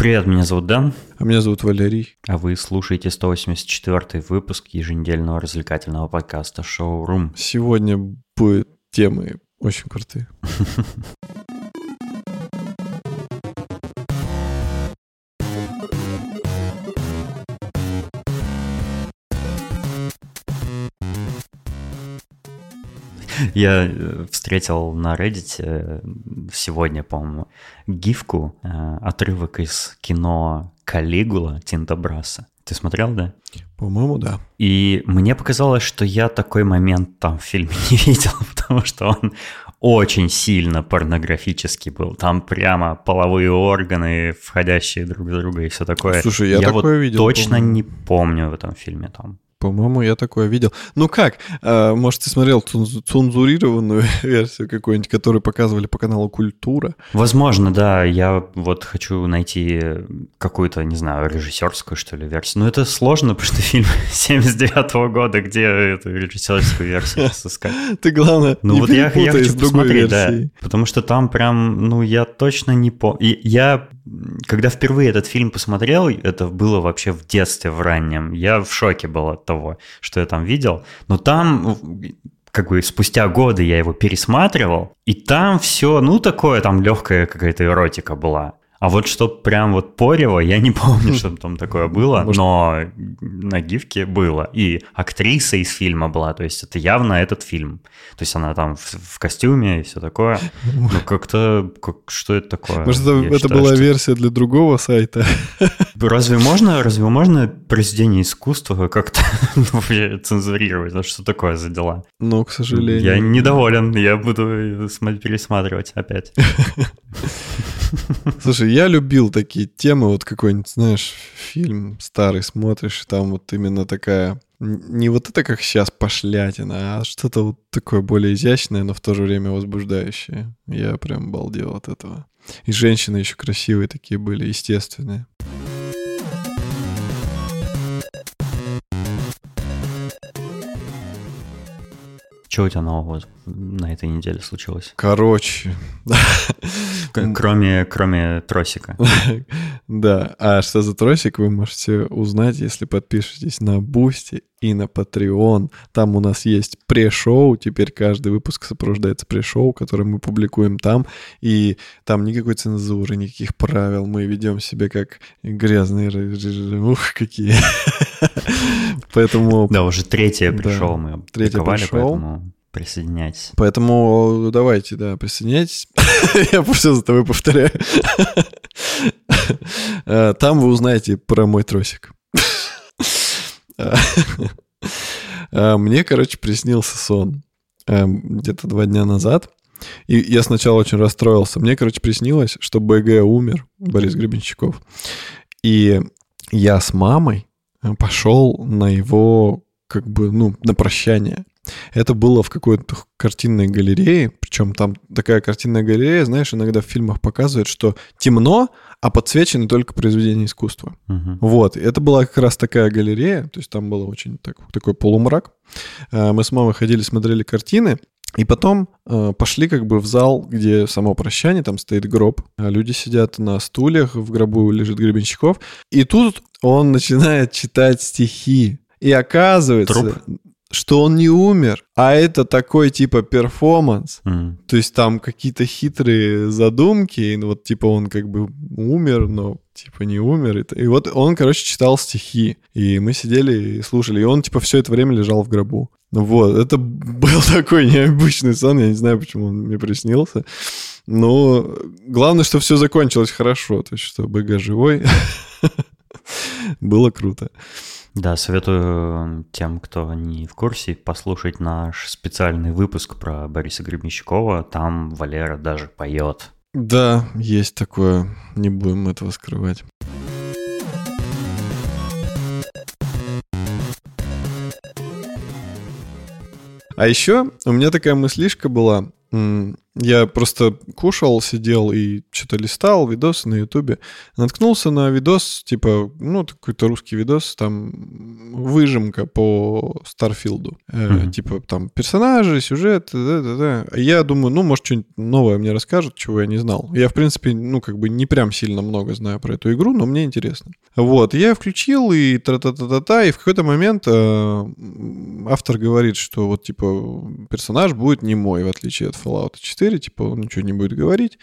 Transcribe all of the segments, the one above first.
Привет, меня зовут Дэн. А меня зовут Валерий. А вы слушаете 184 выпуск еженедельного развлекательного подкаста «Шоурум». Сегодня будет темы очень крутые. Я э, встретил на Reddit э, сегодня, по-моему, гифку, э, отрывок из кино «Калигула» Тинта Браса. Ты смотрел, да? По-моему, да. И мне показалось, что я такой момент там в фильме не видел, потому что он очень сильно порнографический был. Там прямо половые органы, входящие друг в друга и все такое. Слушай, я, я такое вот видел. точно по-моему. не помню в этом фильме там. По-моему, я такое видел. Ну как? А, может, ты смотрел цензу- цензурированную версию какую-нибудь, которую показывали по каналу Культура? Возможно, да. Я вот хочу найти какую-то, не знаю, режиссерскую, что ли, версию. Но это сложно, потому что фильм 79 года, где эту режиссерскую версию сыскать? Ты, главное, Ну вот я, хочу посмотреть, да. Потому что там прям, ну, я точно не помню. Я, когда впервые этот фильм посмотрел, это было вообще в детстве, в раннем, я в шоке был от того, что я там видел. Но там, как бы спустя годы я его пересматривал, и там все, ну, такое, там легкая какая-то эротика была. А вот что прям вот порево, я не помню, что там такое было, Может- но на гифке было. И актриса из фильма была, то есть это явно этот фильм. То есть она там в, в костюме и все такое. Ну как-то, как, что это такое? Может, это, Я это считаю, была что- версия для другого сайта? Разве можно, разве можно произведение искусства как-то вообще цензурировать? Ну, что такое за дела? Но, к сожалению... Я недоволен, я буду смо- пересматривать опять. Слушай, я любил такие темы, вот какой-нибудь, знаешь, фильм старый смотришь, и там вот именно такая... Не вот это, как сейчас, пошлятина, а что-то вот такое более изящное, но в то же время возбуждающее. Я прям балдел от этого. И женщины еще красивые такие были, естественные. Что у тебя нового на этой неделе случилось? Короче, Кроме, кроме тросика. да. А что за тросик, вы можете узнать, если подпишетесь на Бусти и на Patreon. Там у нас есть пре-шоу. Теперь каждый выпуск сопровождается пре-шоу, которое мы публикуем там. И там никакой цензуры, никаких правил. Мы ведем себя как грязные... Ух, какие. Поэтому... Да, уже третье пришел, мы третье пришел. Присоединяйтесь. Поэтому давайте, да, присоединяйтесь. Я все за тобой повторяю. Э, Там вы узнаете про мой тросик. Э, Мне, короче, приснился сон э, где-то два дня назад. И я сначала очень расстроился. Мне, короче, приснилось, что БГ умер, Борис Гребенщиков. И я с мамой э, пошел на его, как бы, ну, на прощание. Это было в какой-то картинной галерее, причем там такая картинная галерея, знаешь, иногда в фильмах показывают, что темно, а подсвечены только произведения искусства. Мгм. Вот, это была как раз такая галерея, то есть там было очень так- такой полумрак. Э, Мы с мамой ходили, смотрели картины, и потом э, пошли как бы в зал, где само прощание, там стоит гроб, а люди сидят на стульях, в гробу лежит Гребенщиков, и тут он начинает читать стихи. И оказывается, Труп? Что он не умер, а это такой типа перформанс. М. То есть там какие-то хитрые задумки, и вот типа он как бы умер, но типа не умер. И, и вот он, короче, читал стихи, и мы сидели и слушали, и он типа все это время лежал в гробу. Ну Вот, это был такой необычный сон, я не знаю, почему он мне приснился. Но главное, что все закончилось хорошо, то есть что БГ живой. Было круто. Да, советую тем, кто не в курсе, послушать наш специальный выпуск про Бориса Гребенщикова. Там Валера даже поет. Да, есть такое, не будем этого скрывать. А еще у меня такая мыслишка была. Я просто кушал, сидел и что-то листал видосы на Ютубе. Наткнулся на видос, типа, ну, какой-то русский видос, там выжимка по Старфилду. Mm-hmm. Типа, там персонажи, сюжет, да-да-да. Я думаю, ну, может, что-нибудь новое мне расскажут, чего я не знал. Я, в принципе, ну, как бы не прям сильно много знаю про эту игру, но мне интересно. Вот, я включил и тра-та-та-та-та, и в какой-то момент э, автор говорит, что вот, типа, персонаж будет не мой, в отличие от Fallout 4, типа, он ничего не будет говорить,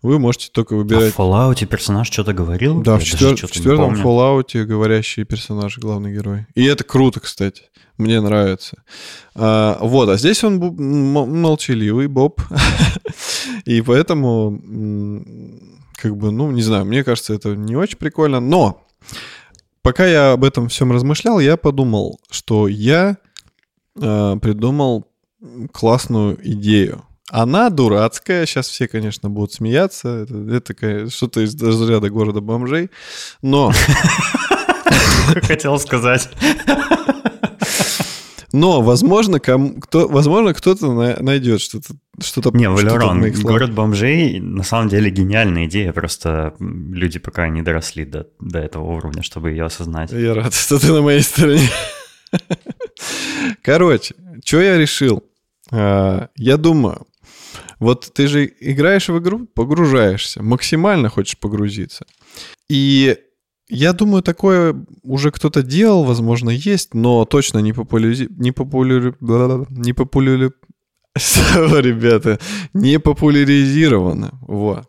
вы можете только выбирать... А в Fallout персонаж что-то говорил? Да, Я в, четвер... в четвертом Fallout говорящий персонаж, главный герой. И это круто, кстати. Мне нравится. А, вот, а здесь он молчаливый, Боб. И поэтому, как бы, ну, не знаю, мне кажется, это не очень прикольно. Но пока я об этом всем размышлял, я подумал, что я э, придумал классную идею. Она дурацкая, сейчас все, конечно, будут смеяться, это, это что-то из разряда города бомжей, но... Хотел сказать. Но, возможно, ком, кто, возможно кто-то найдет что-то. Что-то, не, Валерон, город бомжей на самом деле гениальная идея, просто люди пока не доросли до, до этого уровня, чтобы ее осознать. Я рад, что ты на моей стороне. Короче, что я решил? А, я думаю, вот ты же играешь в игру, погружаешься, максимально хочешь погрузиться. И я думаю, такое уже кто-то делал, возможно, есть, но точно не популяри... не популяри... не популяри... ребята, не популяризировано. Вот.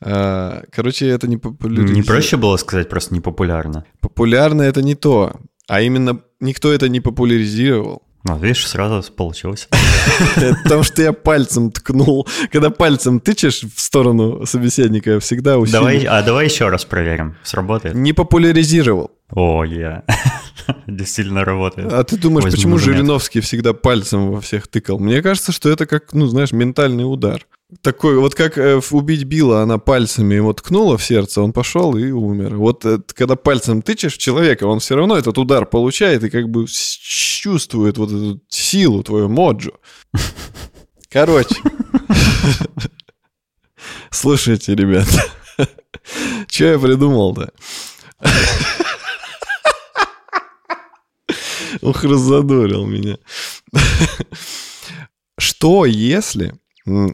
А, короче, это не популяризировано. Не проще было сказать просто непопулярно? Популярно это не то, а именно никто это не популяризировал. Ну, видишь, сразу получилось. Потому что я пальцем ткнул. Когда пальцем тычешь в сторону собеседника, всегда усилие. Давай, а давай еще раз проверим, сработает. Не популяризировал. О, я. Действительно работает. А ты думаешь, почему Жириновский всегда пальцем во всех тыкал? Мне кажется, что это как, ну, знаешь, ментальный удар. Такой, вот как э, убить Билла, она пальцами ему ткнула в сердце, он пошел и умер. Вот э, когда пальцем тычешь человека, он все равно этот удар получает и как бы чувствует вот эту силу твою, моджу. Короче. Слушайте, ребят. Что я придумал-то? Ух, разодорил меня. Что если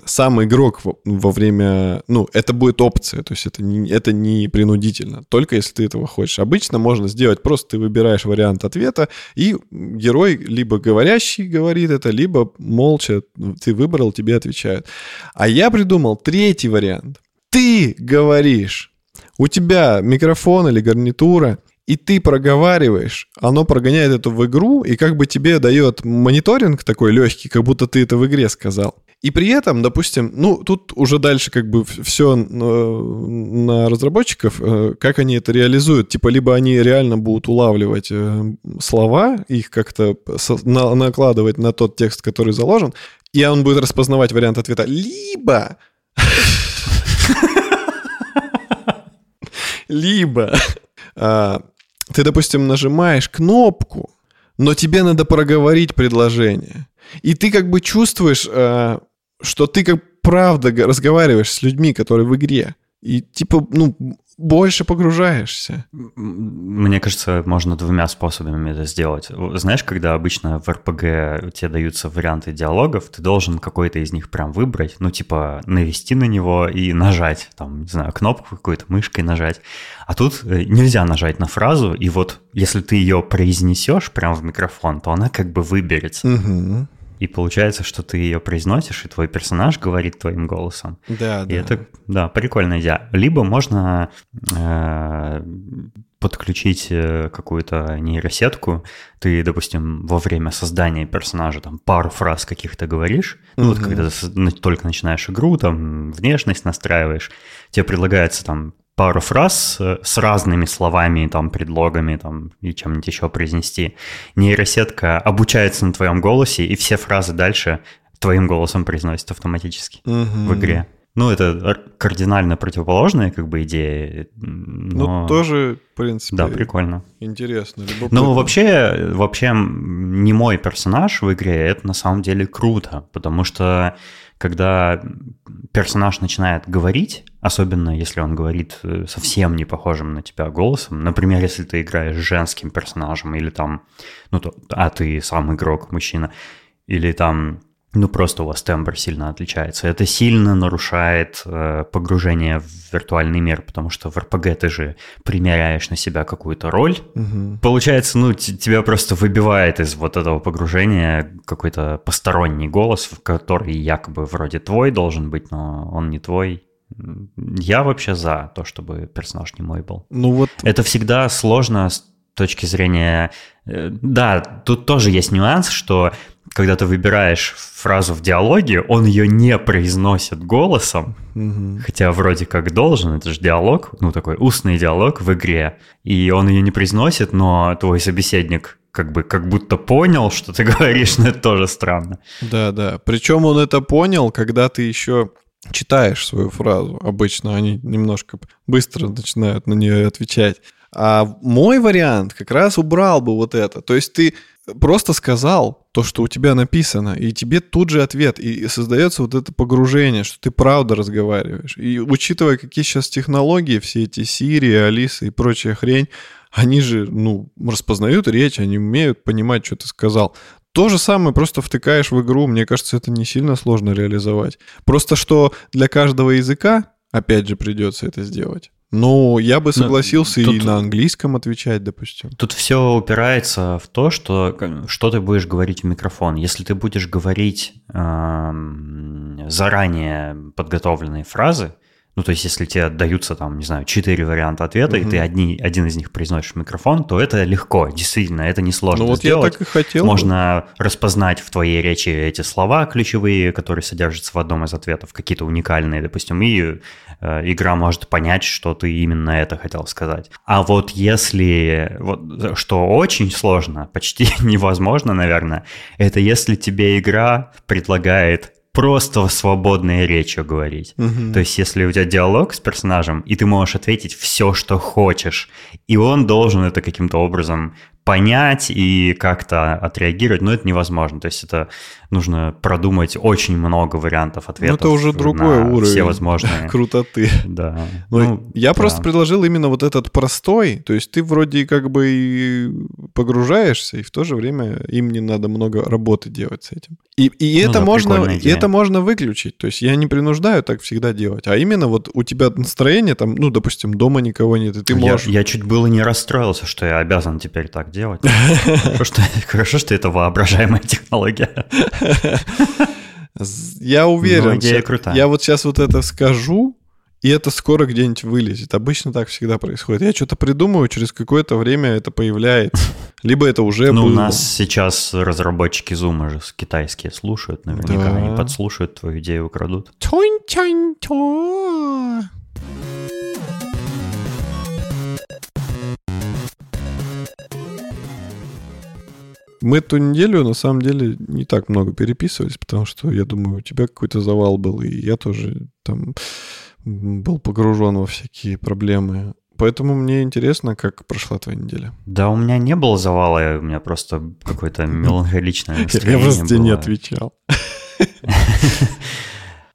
сам игрок во время... Ну, это будет опция, то есть это не, это не принудительно, только если ты этого хочешь. Обычно можно сделать, просто ты выбираешь вариант ответа, и герой либо говорящий говорит это, либо молча ты выбрал, тебе отвечают. А я придумал третий вариант. Ты говоришь, у тебя микрофон или гарнитура, и ты проговариваешь, оно прогоняет это в игру, и как бы тебе дает мониторинг такой легкий, как будто ты это в игре сказал. И при этом, допустим, ну, тут уже дальше как бы все э, на разработчиков, э, как они это реализуют. Типа, либо они реально будут улавливать э, слова, их как-то накладывать на тот текст, который заложен, и он будет распознавать вариант ответа. Либо... Либо ты, допустим, нажимаешь кнопку, но тебе надо проговорить предложение. И ты как бы чувствуешь, что ты как правда разговариваешь с людьми, которые в игре. И типа, ну, больше погружаешься. Мне кажется, можно двумя способами это сделать. Знаешь, когда обычно в РПГ тебе даются варианты диалогов, ты должен какой-то из них прям выбрать, ну, типа, навести на него и нажать, там, не знаю, кнопку какой-то мышкой нажать. А тут э, нельзя нажать на фразу, и вот если ты ее произнесешь прямо в микрофон, то она как бы выберется. Угу. И получается, что ты ее произносишь, и твой персонаж говорит твоим голосом. Да, и да. это, да, прикольная идея. Либо можно э, подключить э, какую-то нейросетку. Ты, допустим, во время создания персонажа там пару фраз каких-то говоришь. Ну, угу. вот когда ты только начинаешь игру, там внешность настраиваешь, тебе предлагается там пару фраз э, с разными словами, там, предлогами, там, и чем-нибудь еще произнести. Нейросетка обучается на твоем голосе, и все фразы дальше твоим голосом произносит автоматически угу. в игре. Ну, это кардинально противоположная как бы идея. Но... Ну, тоже, в принципе. Да, прикольно. Интересно. Ну, вообще, вообще, не мой персонаж в игре, это на самом деле круто, потому что когда персонаж начинает говорить, особенно если он говорит э, совсем не похожим на тебя голосом, например, если ты играешь женским персонажем, или там, ну, то, а ты сам игрок, мужчина, или там ну просто у вас тембр сильно отличается. Это сильно нарушает э, погружение в виртуальный мир, потому что в РПГ ты же примеряешь на себя какую-то роль. Угу. Получается, ну, тебя просто выбивает из вот этого погружения какой-то посторонний голос, который якобы вроде твой должен быть, но он не твой. Я вообще за то, чтобы персонаж не мой был. Ну вот. Это всегда сложно с точки зрения... Э, да, тут тоже есть нюанс, что когда ты выбираешь фразу в диалоге, он ее не произносит голосом, угу. хотя вроде как должен, это же диалог, ну такой устный диалог в игре, и он ее не произносит, но твой собеседник как бы как будто понял, что ты говоришь, но это тоже странно. Да, да. Причем он это понял, когда ты еще читаешь свою фразу. Обычно они немножко быстро начинают на нее отвечать. А мой вариант как раз убрал бы вот это. То есть ты просто сказал то, что у тебя написано, и тебе тут же ответ, и создается вот это погружение, что ты правда разговариваешь. И учитывая, какие сейчас технологии, все эти Сирии, Алисы и прочая хрень, они же, ну, распознают речь, они умеют понимать, что ты сказал. То же самое просто втыкаешь в игру, мне кажется, это не сильно сложно реализовать. Просто что для каждого языка, опять же, придется это сделать. Ну, я бы ну, согласился тут, и на английском отвечать, допустим. Тут все упирается в то, что, что ты будешь говорить в микрофон. Если ты будешь говорить э, заранее подготовленные фразы, ну, то есть, если тебе даются, там, не знаю, четыре варианта ответа, угу. и ты одни, один из них произносишь в микрофон, то это легко, действительно, это несложно ну, вот сделать. я так и хотел. Можно распознать в твоей речи эти слова ключевые, которые содержатся в одном из ответов, какие-то уникальные, допустим, и э, игра может понять, что ты именно это хотел сказать. А вот если, вот, что очень сложно, почти невозможно, наверное, это если тебе игра предлагает просто свободной речью говорить. Угу. То есть, если у тебя диалог с персонажем, и ты можешь ответить все, что хочешь, и он должен это каким-то образом понять и как-то отреагировать, но это невозможно. То есть это нужно продумать очень много вариантов ответов. Ну, это уже другой уровень. Все возможные. Крутоты. Да. Ну, ну, я да. просто предложил именно вот этот простой. То есть ты вроде как бы и погружаешься, и в то же время им не надо много работы делать с этим. И, и, ну, это, да, можно, и это можно выключить. То есть я не принуждаю так всегда делать. А именно вот у тебя настроение там, ну, допустим, дома никого нет, и ты можешь... Я, я чуть было не расстроился, что я обязан теперь так делать хорошо, что это воображаемая технология. Я уверен, идея крутая. я вот сейчас вот это скажу, и это скоро где-нибудь вылезет. Обычно так всегда происходит. Я что-то придумаю, через какое-то время это появляется. Либо это уже Ну, было. у нас сейчас разработчики Zoom же китайские слушают. Наверняка да. они подслушают твою идею, украдут. Мы эту неделю, на самом деле, не так много переписывались, потому что, я думаю, у тебя какой-то завал был, и я тоже там был погружен во всякие проблемы. Поэтому мне интересно, как прошла твоя неделя. Да, у меня не было завала, у меня просто какое-то меланхоличное настроение Я просто тебе не отвечал.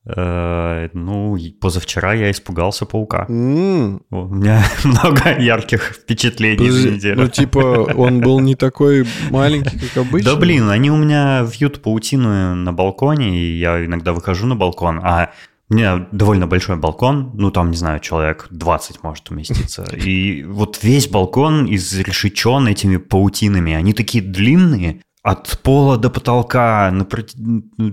Э, ну, позавчера я испугался паука. Mm. У меня много ярких впечатлений за неделю. Ну, типа, он был не такой маленький, как обычно? Да, блин, они у меня вьют паутину на балконе, и я иногда выхожу на балкон, а у меня довольно большой балкон, ну там, не знаю, человек 20 может уместиться. И вот весь балкон изрешечен этими паутинами. Они такие длинные, от пола до потолка,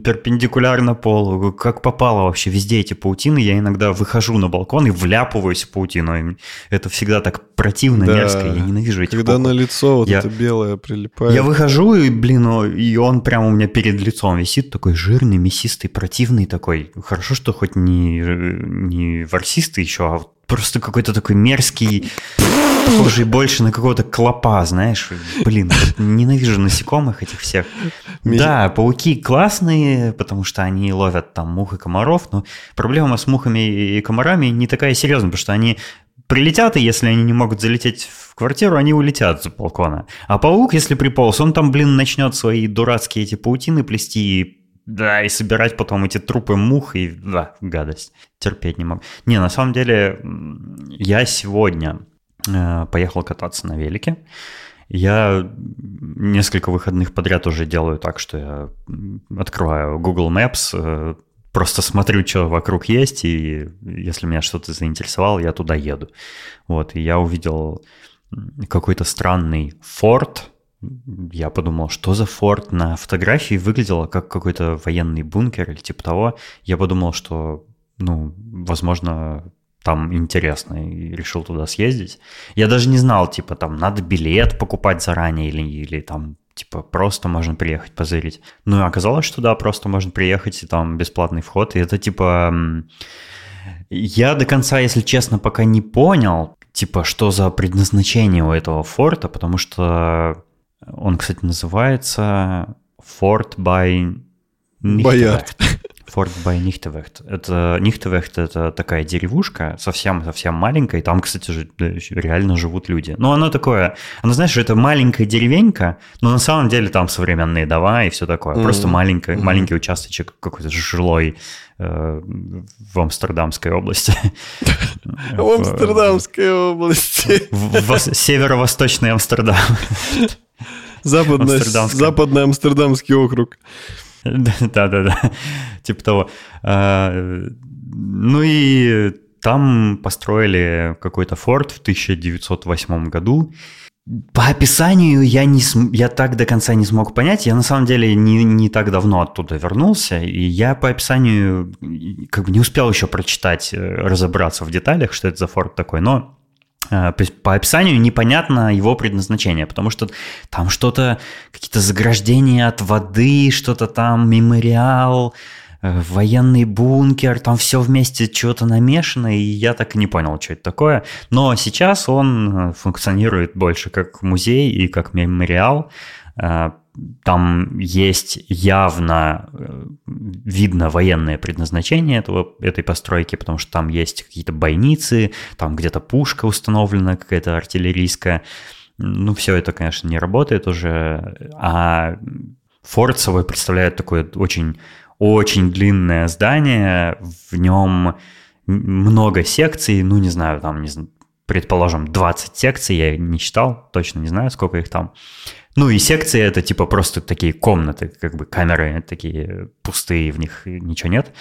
перпендикулярно полу, как попало вообще, везде эти паутины. Я иногда выхожу на балкон и вляпываюсь в паутину. Это всегда так противно, да. мерзко, я ненавижу этих Когда на лицо вот я, это белое прилипает. Я выхожу, и, блин, и он прямо у меня перед лицом висит, такой жирный, мясистый, противный такой. Хорошо, что хоть не, не ворсистый еще, а просто какой-то такой мерзкий, похожий больше на какого-то клопа, знаешь. Блин, ненавижу насекомых этих всех. Да, пауки классные, потому что они ловят там мух и комаров, но проблема с мухами и комарами не такая серьезная, потому что они прилетят, и если они не могут залететь в квартиру, они улетят с балкона. А паук, если приполз, он там, блин, начнет свои дурацкие эти паутины плести и да, и собирать потом эти трупы мух, и да, гадость. Терпеть не могу. Не, на самом деле, я сегодня э, поехал кататься на велике. Я несколько выходных подряд уже делаю так, что я открываю Google Maps, э, просто смотрю, что вокруг есть, и если меня что-то заинтересовало, я туда еду. Вот, и я увидел какой-то странный форт, я подумал, что за форт на фотографии выглядело как какой-то военный бункер или типа того. Я подумал, что, ну, возможно, там интересно, и решил туда съездить. Я даже не знал, типа, там надо билет покупать заранее или, или там, типа, просто можно приехать позырить. Ну, и оказалось, что да, просто можно приехать, и там бесплатный вход. И это, типа, я до конца, если честно, пока не понял, типа, что за предназначение у этого форта, потому что он, кстати, называется Fort by Боярд. Форт бай Нихтевехт. Это Нихтевехт это такая деревушка, совсем-совсем маленькая, и там, кстати, же, реально живут люди. Но оно такое, оно, знаешь, это маленькая деревенька, но на самом деле там современные дома и все такое. Mm-hmm. Просто маленький, mm-hmm. маленький участочек какой-то жилой э, в Амстердамской области. В Амстердамской области. В северо-восточный Амстердам. Западный Амстердамский округ. Да-да-да, типа того. А, ну и там построили какой-то форт в 1908 году. По описанию я, не я так до конца не смог понять. Я на самом деле не, не так давно оттуда вернулся, и я по описанию как бы не успел еще прочитать, э, разобраться в деталях, что это за форт такой. Но по описанию непонятно его предназначение, потому что там что-то, какие-то заграждения от воды, что-то там, мемориал, э, военный бункер, там все вместе что-то намешано, и я так и не понял, что это такое. Но сейчас он э, функционирует больше как музей и как мемориал там есть явно э, видно военное предназначение этого, этой постройки, потому что там есть какие-то бойницы, там где-то пушка установлена какая-то артиллерийская. Ну, все это, конечно, не работает уже. А форт собой представляет такое очень, очень длинное здание. В нем много секций, ну, не знаю, там, не предположим, 20 секций, я не читал, точно не знаю, сколько их там. Ну и секции это типа просто такие комнаты, как бы камеры такие пустые, в них ничего нет.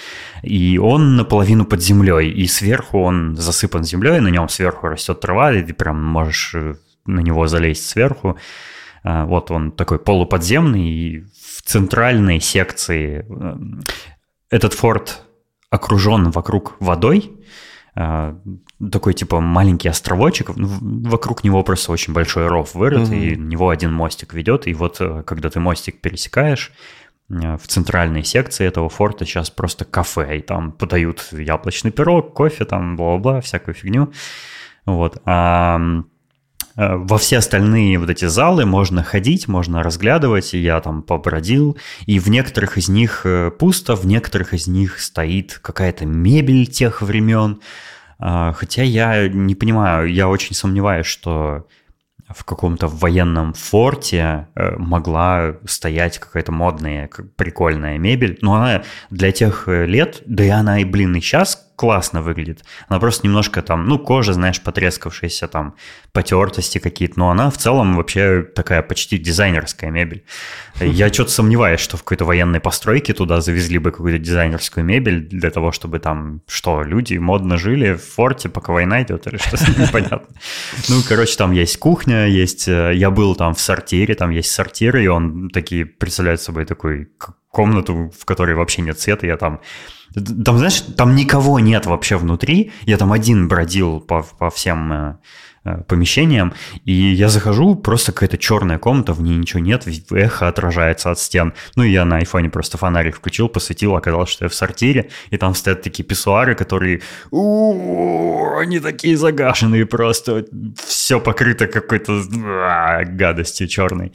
И он наполовину под землей, и сверху он засыпан землей, на нем сверху растет трава, и ты прям можешь э, на него залезть сверху. А, вот он такой полуподземный, и в центральной секции э, этот форт окружен вокруг водой, такой типа маленький островочек, вокруг него просто очень большой ров вырыт, mm-hmm. и на него один мостик ведет, и вот э, когда ты мостик пересекаешь, э, в центральной секции этого форта сейчас просто кафе, и там подают яблочный пирог, кофе, там бла-бла, всякую фигню. Вот. А во все остальные вот эти залы можно ходить, можно разглядывать, я там побродил, и в некоторых из них пусто, в некоторых из них стоит какая-то мебель тех времен, а, хотя я не понимаю, я очень сомневаюсь, что в каком-то военном форте э, могла стоять какая-то модная, прикольная мебель. Но она для тех э, лет, да и она и, блин, и сейчас классно выглядит. Она просто немножко там, ну, кожа, знаешь, потрескавшаяся, там, потертости какие-то, но она в целом вообще такая почти дизайнерская мебель. Я что-то сомневаюсь, что в какой-то военной постройке туда завезли бы какую-то дизайнерскую мебель для того, чтобы там, что, люди модно жили в форте, пока война идет, или что-то непонятно. Ну, короче, там есть кухня, есть... Э, я был там в сортире, там есть сортир, и он такие представляет собой такой комнату, в которой вообще нет света, я там там, знаешь, там никого нет вообще внутри. Я там один бродил по, по всем э, помещением, и я захожу, просто какая-то черная комната, в ней ничего нет, эхо отражается от стен. Ну, я на айфоне просто фонарик включил, посветил, оказалось, что я в сортире, и там стоят такие писсуары, которые, они такие загашенные просто, все покрыто какой-то а, гадостью черной.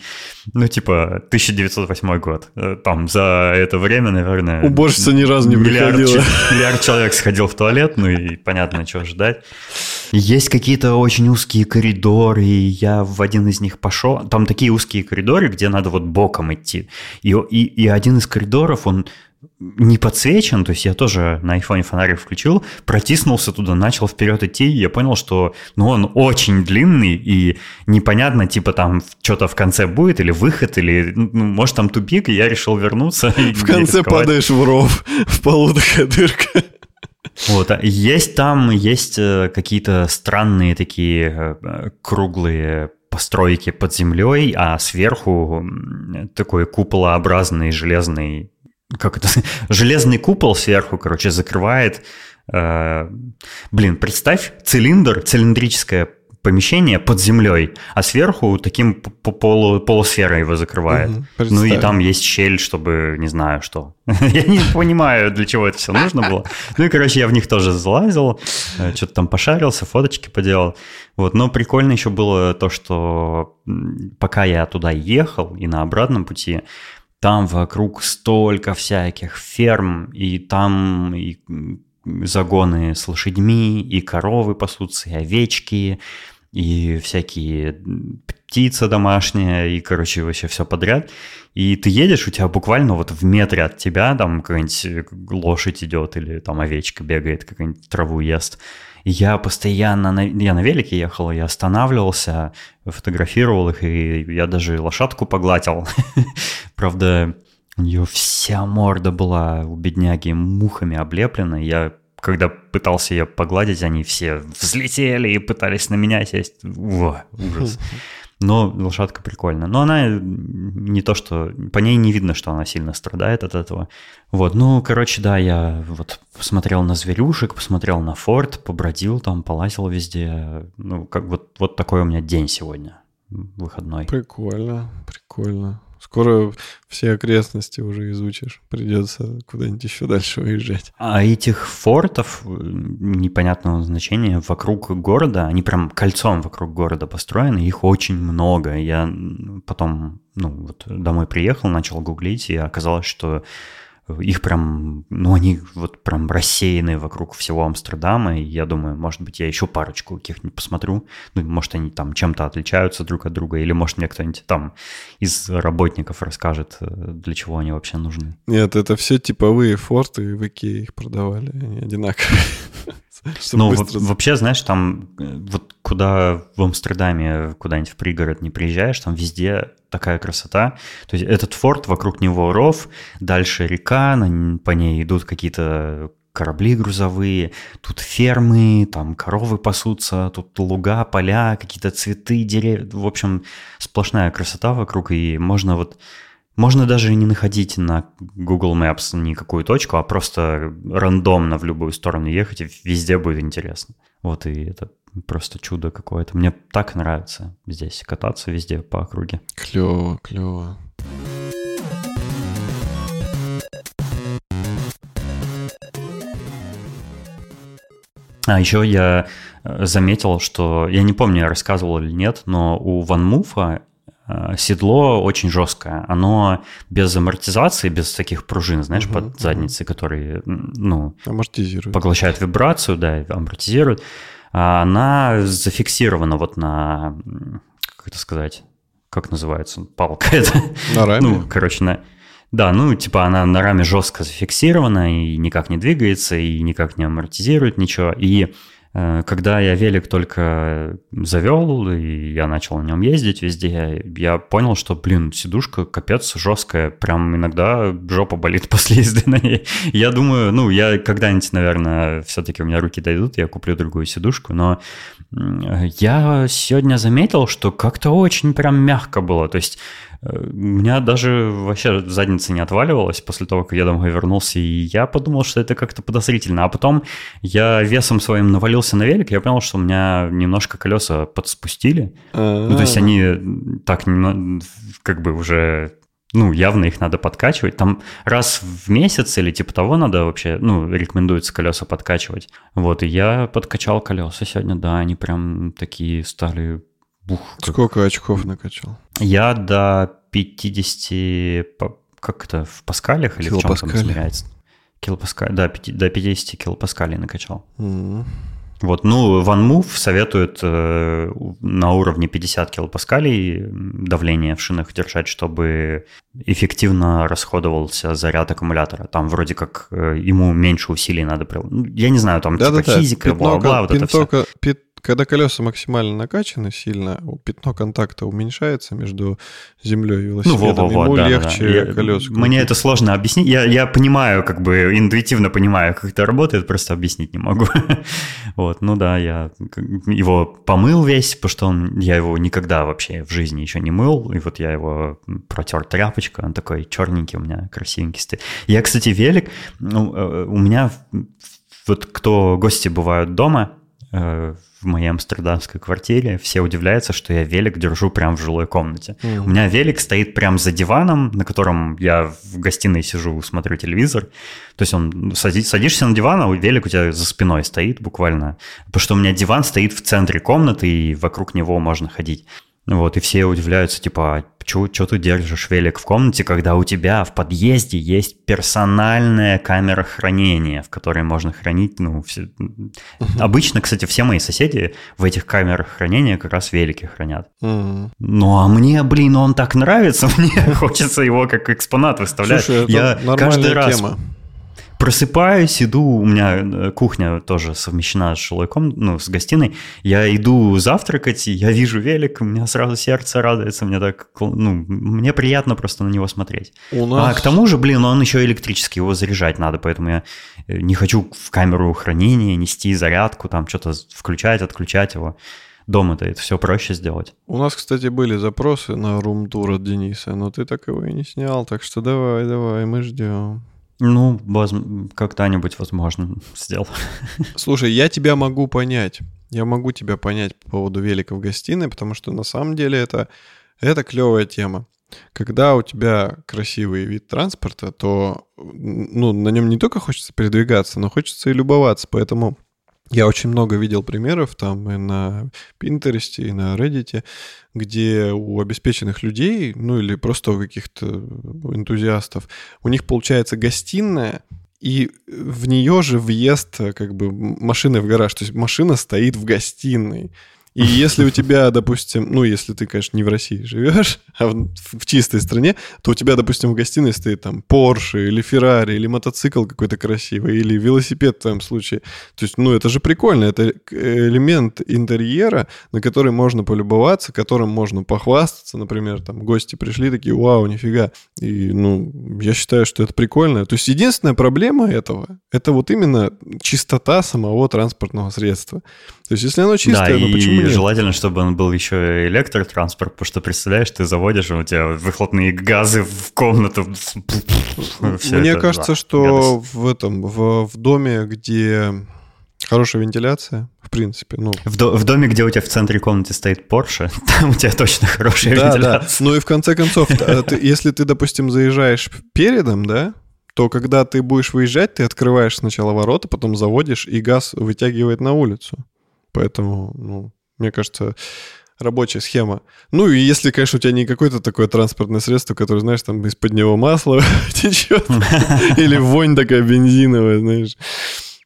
Ну, типа, 1908 год. Э, там за это время, наверное... Уборщица ни разу не миллиард, приходила. Миллиард человек сходил в туалет, ну и понятно, чего ждать. Есть какие-то очень узкие коридоры, и я в один из них пошел. Там такие узкие коридоры, где надо вот боком идти. И, и, и один из коридоров, он не подсвечен, то есть я тоже на айфоне фонарик включил, протиснулся туда, начал вперед идти, и я понял, что ну, он очень длинный, и непонятно, типа там что-то в конце будет, или выход, или, ну, может, там тупик, и я решил вернуться. В конце падаешь в ров, в полу такая дырка. Вот, а есть там, есть э, какие-то странные такие э, круглые постройки под землей, а сверху такой куполообразный железный как это, железный купол сверху, короче, закрывает. Э, блин, представь цилиндр, цилиндрическое помещение под землей, а сверху таким полу, полусферой его закрывает. Угу, ну и там есть щель, чтобы не знаю что. я не понимаю, для чего это все нужно было. Ну и, короче, я в них тоже залазил, э, что-то там пошарился, фоточки поделал. Вот, но прикольно еще было то, что пока я туда ехал и на обратном пути, там вокруг столько всяких ферм, и там и загоны с лошадьми, и коровы пасутся, и овечки, и всякие птица домашняя, и, короче, вообще все подряд. И ты едешь, у тебя буквально вот в метре от тебя там какая-нибудь лошадь идет, или там овечка бегает, какая-нибудь траву ест я постоянно, на, я на велике ехал, я останавливался, фотографировал их, и я даже лошадку погладил. Правда, у нее вся морда была у бедняги мухами облеплена. Я когда пытался ее погладить, они все взлетели и пытались на меня сесть. Во, ужас. Но лошадка прикольная. Но она не то, что... По ней не видно, что она сильно страдает от этого. Вот, ну, короче, да, я вот посмотрел на зверюшек, посмотрел на форт, побродил там, полазил везде. Ну, как вот, вот такой у меня день сегодня, выходной. Прикольно, прикольно. Скоро все окрестности уже изучишь. Придется куда-нибудь еще дальше уезжать. А этих фортов э, непонятного значения вокруг города, они прям кольцом вокруг города построены, их очень много. Я потом ну, вот домой приехал, начал гуглить, и оказалось, что их прям, ну, они вот прям рассеяны вокруг всего Амстердама, и я думаю, может быть, я еще парочку каких-нибудь посмотрю, ну, может, они там чем-то отличаются друг от друга, или, может, мне кто-нибудь там из работников расскажет, э, для чего они вообще нужны. Нет, это все типовые форты, в Икее их продавали, они одинаковые. Ну, быстро... вообще, знаешь, там э, вот куда в Амстердаме, куда-нибудь в пригород не приезжаешь, там везде такая красота. То есть этот форт, вокруг него ров, дальше река, по ней идут какие-то корабли грузовые, тут фермы, там коровы пасутся, тут луга, поля, какие-то цветы, деревья. В общем, сплошная красота вокруг, и можно вот можно даже не находить на Google Maps никакую точку, а просто рандомно в любую сторону ехать, и везде будет интересно. Вот и это просто чудо какое-то. Мне так нравится здесь кататься везде по округе. Клево, клево. А еще я э, заметил, что я не помню, я рассказывал или нет, но у Э, седло очень жесткое. Оно без амортизации, без таких пружин, знаешь, угу, под задницей, которые, ну, поглощают вибрацию, да, амортизируют. А она зафиксирована вот на, как это сказать, как называется, палка это? На раме? Ну, короче, на... Да, ну, типа она на раме жестко зафиксирована и никак не двигается, и никак не амортизирует ничего. И Э, когда я велик только завел, и я начал на нем ездить везде, я понял, что, блин, сидушка капец жесткая, прям иногда жопа болит после езды на ней. Я думаю, ну, я когда-нибудь, наверное, все-таки у меня руки дойдут, я куплю другую сидушку, но я сегодня заметил, что как-то очень прям мягко было, то есть у меня даже вообще задница не отваливалась после того, как я домой вернулся, и я подумал, что это как-то подозрительно. А потом я весом своим навалился на велик, я понял, что у меня немножко колеса подспустили. Ну, то есть они так как бы уже ну, явно их надо подкачивать. Там раз в месяц или типа того надо вообще, ну, рекомендуется колеса подкачивать. Вот, и я подкачал колеса сегодня, да, они прям такие стали Бух, Сколько очков накачал? Я до 50, как это, в паскалях или в чем там измеряется? Килопаскаль, да, до 50 килопаскалей накачал. Mm-hmm. Вот, ну, OneMove советует э, на уровне 50 килопаскалей давление в шинах держать, чтобы эффективно расходовался заряд аккумулятора. Там вроде как э, ему меньше усилий надо... Ну, я не знаю, там да, типа да, физика, бла-бла, вот это все. Пит, когда колеса максимально накачаны сильно, пятно контакта уменьшается между землей и велосипедом. Ну, во, во, Ему да, легче да. колеса. Мне это сложно объяснить. Я, я понимаю, как бы интуитивно понимаю, как это работает, просто объяснить не могу. вот, ну да, я его помыл весь, потому что он, я его никогда вообще в жизни еще не мыл, и вот я его протер тряпочкой, он такой черненький у меня, красивенький стоит. Я, кстати, велик, ну, э, у меня вот кто гости бывают дома, э, в моей амстердамской квартире, все удивляются, что я велик держу прямо в жилой комнате. Mm-hmm. У меня велик стоит прямо за диваном, на котором я в гостиной сижу, смотрю телевизор. То есть он садись, садишься на диван, а велик у тебя за спиной стоит буквально. Потому что у меня диван стоит в центре комнаты, и вокруг него можно ходить. Вот, и все удивляются, типа, что ты держишь велик в комнате, когда у тебя в подъезде есть персональная камера хранения, в которой можно хранить, ну, все... Обычно, кстати, все мои соседи в этих камерах хранения как раз велики хранят. Ну, а мне, блин, он так нравится, мне хочется его как экспонат выставлять. Слушай, Я каждый раз... Тема просыпаюсь, иду, у меня э, кухня тоже совмещена с комнатой, ну, с гостиной, я иду завтракать, я вижу велик, у меня сразу сердце радуется, мне так, ну, мне приятно просто на него смотреть. У нас... А к тому же, блин, он еще электрический, его заряжать надо, поэтому я э, не хочу в камеру хранения нести зарядку, там что-то включать, отключать его. Дома-то это все проще сделать. У нас, кстати, были запросы на рум-тур от Дениса, но ты так его и не снял, так что давай, давай, мы ждем. Ну, когда-нибудь, возможно, сделал. Слушай, я тебя могу понять. Я могу тебя понять по поводу велика гостиной, потому что на самом деле это, это клевая тема. Когда у тебя красивый вид транспорта, то ну, на нем не только хочется передвигаться, но хочется и любоваться. Поэтому я очень много видел примеров там и на Pinterest, и на Reddit, где у обеспеченных людей, ну или просто у каких-то энтузиастов, у них получается гостиная, и в нее же въезд как бы машины в гараж. То есть машина стоит в гостиной. И если у тебя, допустим, ну, если ты, конечно, не в России живешь, а в, в чистой стране, то у тебя, допустим, в гостиной стоит там Porsche или Ferrari, или мотоцикл какой-то красивый, или велосипед в твоем случае. То есть, ну, это же прикольно. Это элемент интерьера, на который можно полюбоваться, которым можно похвастаться. Например, там гости пришли такие, вау, нифига. И, ну, я считаю, что это прикольно. То есть, единственная проблема этого, это вот именно чистота самого транспортного средства. То есть, если оно чистое, да, ну почему нет? желательно, чтобы он был еще электротранспорт, потому что, представляешь, ты заводишь, у тебя выхлопные газы в комнату. Мне это, кажется, да, что гадость. в этом, в, в доме, где хорошая вентиляция, в принципе, ну... В, до, в доме, где у тебя в центре комнаты стоит Porsche, там у тебя точно хорошая да, вентиляция. Да. Ну и в конце концов, если ты, допустим, заезжаешь передом, да, то когда ты будешь выезжать, ты открываешь сначала ворота, потом заводишь, и газ вытягивает на улицу. Поэтому, ну, мне кажется, рабочая схема. Ну и если, конечно, у тебя не какое-то такое транспортное средство, которое, знаешь, там из-под него масло течет, или вонь такая бензиновая, знаешь.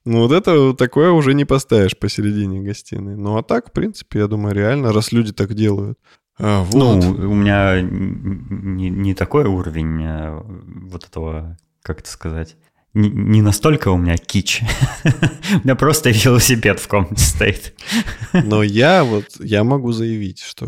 Ну вот это такое уже не поставишь посередине гостиной. Ну а так, в принципе, я думаю, реально, раз люди так делают. А, вот. Ну, у меня не, не такой уровень а, вот этого, как это сказать, не настолько у меня кич. у меня просто велосипед в комнате стоит. Но я вот, я могу заявить, что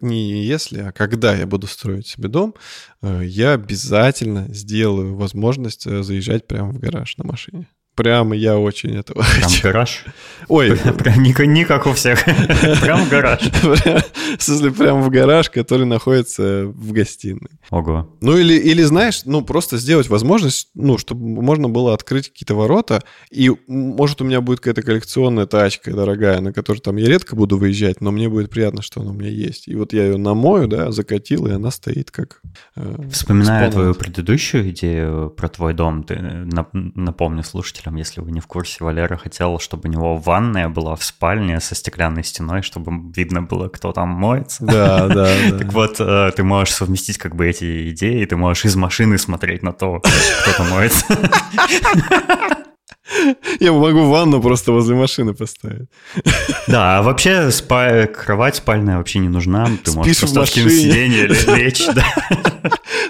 не если, а когда я буду строить себе дом, э, я обязательно сделаю возможность э, заезжать прямо в гараж на машине. Прямо я очень этого Прям хочу. гараж? Ой. Прям не, не как у всех. Прям в гараж. В смысле, прям в гараж, который находится в гостиной. Ого. Ну или, или знаешь, ну просто сделать возможность, ну, чтобы можно было открыть какие-то ворота, и может у меня будет какая-то коллекционная тачка дорогая, на которой там я редко буду выезжать, но мне будет приятно, что она у меня есть. И вот я ее намою, да, закатил, и она стоит как э, Вспоминая экспонат. твою предыдущую идею про твой дом, ты э, напомню слушателям, слушателям, если вы не в курсе, Валера хотел, чтобы у него ванная была в спальне со стеклянной стеной, чтобы видно было, кто там моется. Да, да, да. Так вот, э, ты можешь совместить как бы эти идеи, ты можешь из машины смотреть на то, кто там моется. Я могу ванну просто возле машины поставить. Да, а вообще спа... кровать спальная вообще не нужна. Ты можешь Спишь в просто машине. сиденье лечь. да.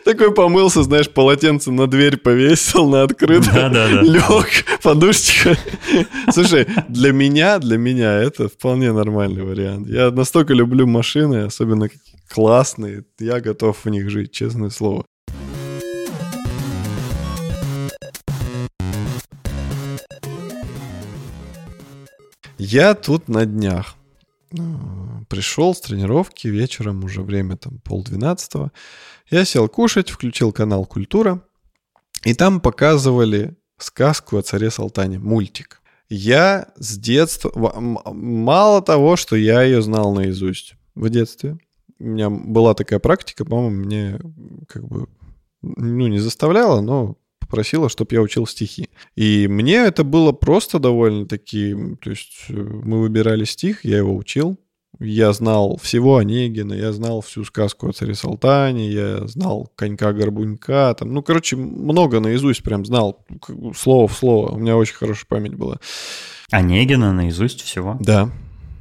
Такой помылся, знаешь, полотенце на дверь повесил, на открытое. Да-да-да. Лег, подушечка. Слушай, для меня, для меня это вполне нормальный вариант. Я настолько люблю машины, особенно классные. Я готов в них жить, честное слово. Я тут на днях э, пришел с тренировки вечером, уже время там полдвенадцатого. Я сел кушать, включил канал «Культура», и там показывали сказку о царе Салтане, мультик. Я с детства... Мало того, что я ее знал наизусть в детстве. У меня была такая практика, мама мне как бы, ну, не заставляла, но попросила, чтобы я учил стихи. И мне это было просто довольно-таки... То есть э, мы выбирали стих, я его учил. Я знал всего Онегина, я знал всю сказку о царе Салтане, я знал конька-горбунька, там, ну, короче, много наизусть прям знал, слово в слово. У меня очень хорошая память была. Онегина наизусть всего. Да,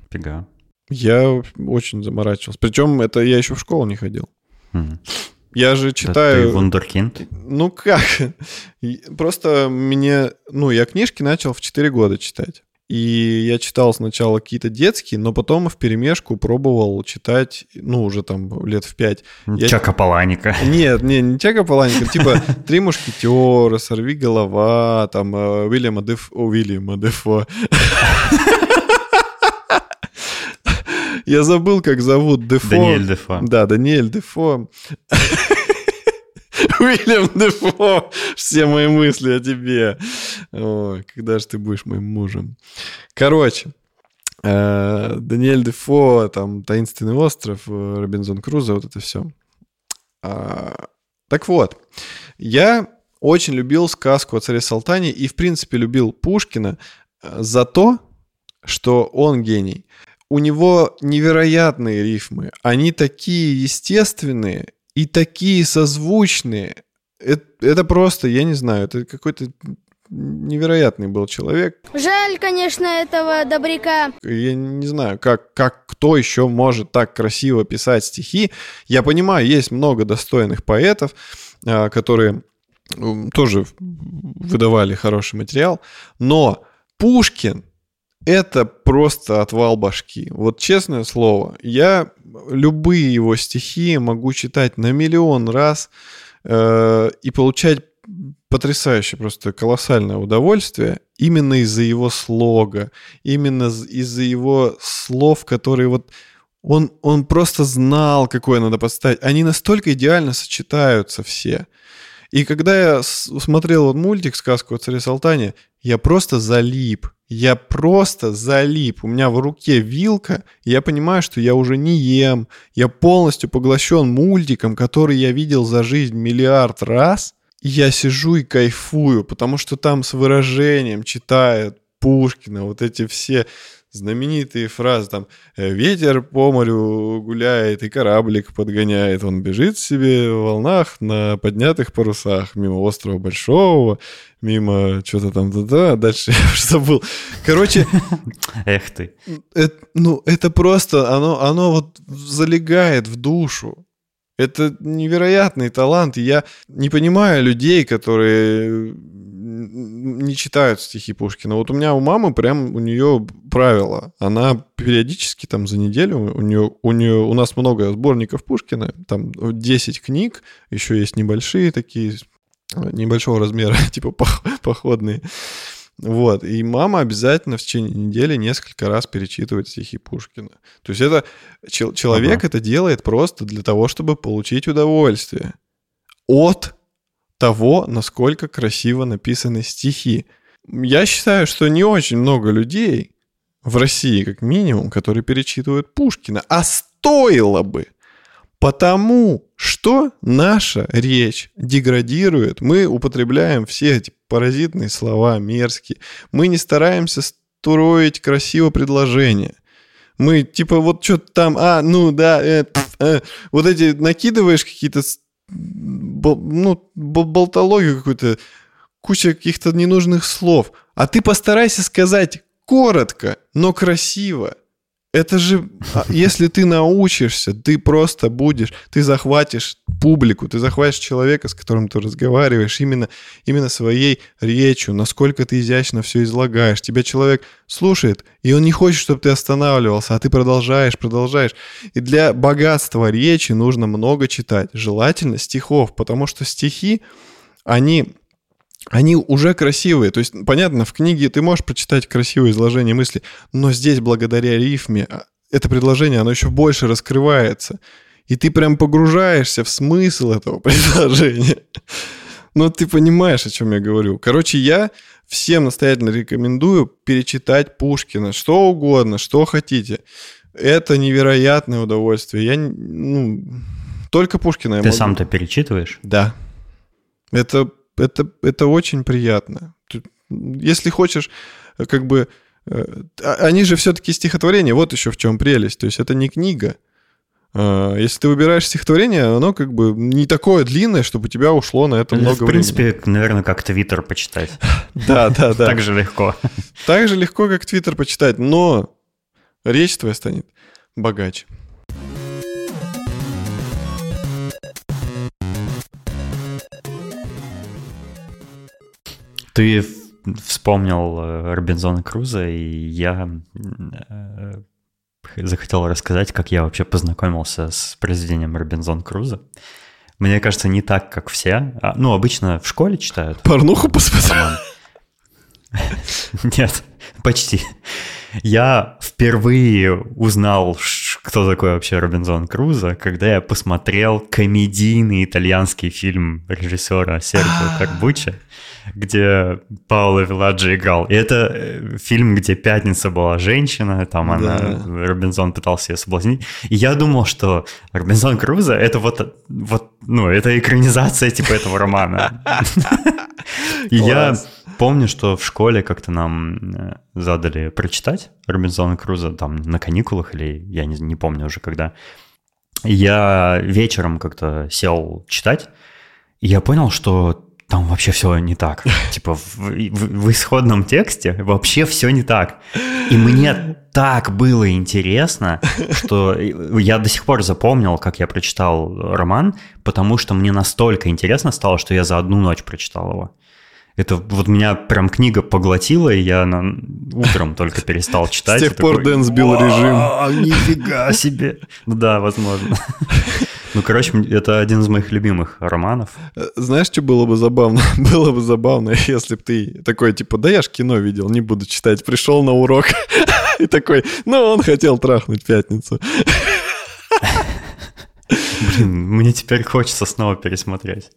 Фига. я очень заморачивался. Причем это я еще в школу не ходил. М. Я же Да читаю... Ты вундеркинд. Ну как? Просто мне... Ну, я книжки начал в 4 года читать. И я читал сначала какие-то детские, но потом в перемешку пробовал читать, ну, уже там лет в 5. Я- Чака Паланика. Нет, не, не Чака Паланика, типа «Три мушкетера», «Сорви голова», там э, Уильяма Деф... О, Уильяма Дефо. Я забыл, как зовут Дефо. Даниэль Дефо. Да, Даниэль Дефо. Уильям Дефо. Все мои мысли о тебе. Ой, когда же ты будешь моим мужем? Короче, э, Даниэль Дефо, там «Таинственный остров», э, Робинзон Крузо, вот это все. Так вот, я очень любил сказку о царе Салтане и, в принципе, любил Пушкина э, за то, что он гений. У него невероятные рифмы. Они такие естественные и такие созвучные. Это, это просто, я не знаю, это какой-то невероятный был человек. Жаль, конечно, этого добряка. Я не знаю, как, как кто еще может так красиво писать стихи. Я понимаю, есть много достойных поэтов, а, которые тоже выдавали хороший материал, но Пушкин это просто отвал башки. Вот честное слово, я любые его стихи могу читать на миллион раз э, и получать потрясающее, просто колоссальное удовольствие именно из-за его слога, именно из-за его слов, которые вот он, он просто знал, какое надо подставить. Они настолько идеально сочетаются все. И когда я смотрел вот мультик «Сказку о царе Салтане», я просто залип. Я просто залип. У меня в руке вилка, и я понимаю, что я уже не ем. Я полностью поглощен мультиком, который я видел за жизнь миллиард раз. И я сижу и кайфую, потому что там с выражением читает Пушкина вот эти все знаменитые фразы там «Э, «Ветер по морю гуляет и кораблик подгоняет, он бежит себе в волнах на поднятых парусах мимо острова Большого, мимо что-то там да дальше я уже забыл. Короче, Эх ты. это, ну, это просто, оно, оно вот залегает в душу. Это невероятный талант. Я не понимаю людей, которые не читают стихи Пушкина. Вот у меня у мамы прям у нее правило. Она периодически там за неделю, у нее, у нее, у нас много сборников Пушкина, там 10 книг, еще есть небольшие такие, небольшого размера, типа пох- походные. Вот, и мама обязательно в течение недели несколько раз перечитывает стихи Пушкина. То есть это чел- человек Ага. это делает просто для того, чтобы получить удовольствие от того, насколько красиво написаны стихи. Я считаю, что не очень много людей в России, как минимум, которые перечитывают Пушкина, а стоило бы. Потому что наша речь деградирует, мы употребляем все эти паразитные слова мерзкие, мы не стараемся строить красиво предложения. Мы типа вот что-то там, а, ну да, э, э, вот эти накидываешь какие-то, ну, бол- болтологию какую-то, куча каких-то ненужных слов. А ты постарайся сказать коротко, но красиво. Это же, а, если ты научишься, ты просто будешь, ты захватишь публику, ты захватишь человека, с которым ты разговариваешь, именно, именно своей речью, насколько ты изящно все излагаешь. Тебя человек слушает, и он не хочет, чтобы ты останавливался, а ты продолжаешь, продолжаешь. И для богатства речи нужно много читать, желательно стихов, потому что стихи, они они уже красивые. То есть, понятно, в книге ты можешь прочитать красивое изложение мысли, но здесь, благодаря рифме, а, это предложение, оно еще больше раскрывается. И ты прям погружаешься в смысл этого предложения. Ну, ты понимаешь, о чем я говорю. Короче, я всем настоятельно рекомендую перечитать Пушкина. Что угодно, что хотите. Это невероятное удовольствие. Я, ну, только Пушкина Ты могу. сам-то перечитываешь? Да. Это это, это очень приятно. Если хочешь, как бы... Э, а, они же все-таки стихотворения, вот еще в чем прелесть. То есть это не книга. А, если ты выбираешь стихотворение, оно как бы не такое длинное, чтобы у тебя ушло на это много времени. В принципе, времени. наверное, как Твиттер почитать. Да, да, да. Так же легко. Так же легко, как Твиттер почитать, но речь твоя станет богаче. Ты вспомнил э, Робинзона Круза, и я э, захотел рассказать, как я вообще познакомился с произведением Робинзон Круза. Мне кажется, не так, как все. А, ну, обычно в школе читают. Порнуху посмотрел? Нет, почти. Я впервые узнал, кто такой вообще Робинзон Крузо, когда я посмотрел комедийный итальянский фильм режиссера Серджио Карбуччи где Паула Виладжи играл. И это э, фильм, где пятница была женщина, там она, да. Робинзон пытался ее соблазнить. И я думал, что Робинзон Крузо это вот, вот, ну, это экранизация типа этого романа. И я помню, что в школе как-то нам э, задали прочитать Робинзона Круза там на каникулах или я не, не помню уже когда. Я вечером как-то сел читать, и я понял, что там вообще все не так. Типа в, в, в исходном тексте вообще все не так. И мне так было интересно, что я до сих пор запомнил, как я прочитал роман, потому что мне настолько интересно стало, что я за одну ночь прочитал его. Это вот меня прям книга поглотила, и я на... утром только перестал читать. С тех пор Дэн сбил режим. Нифига себе. Ну да, возможно. Ну, короче, это один из моих любимых романов. Э, знаешь, что было бы забавно? было бы забавно, если бы ты такой, типа, да я ж кино видел, не буду читать. Пришел на урок и такой, ну, он хотел трахнуть пятницу. Блин, мне теперь хочется снова пересмотреть.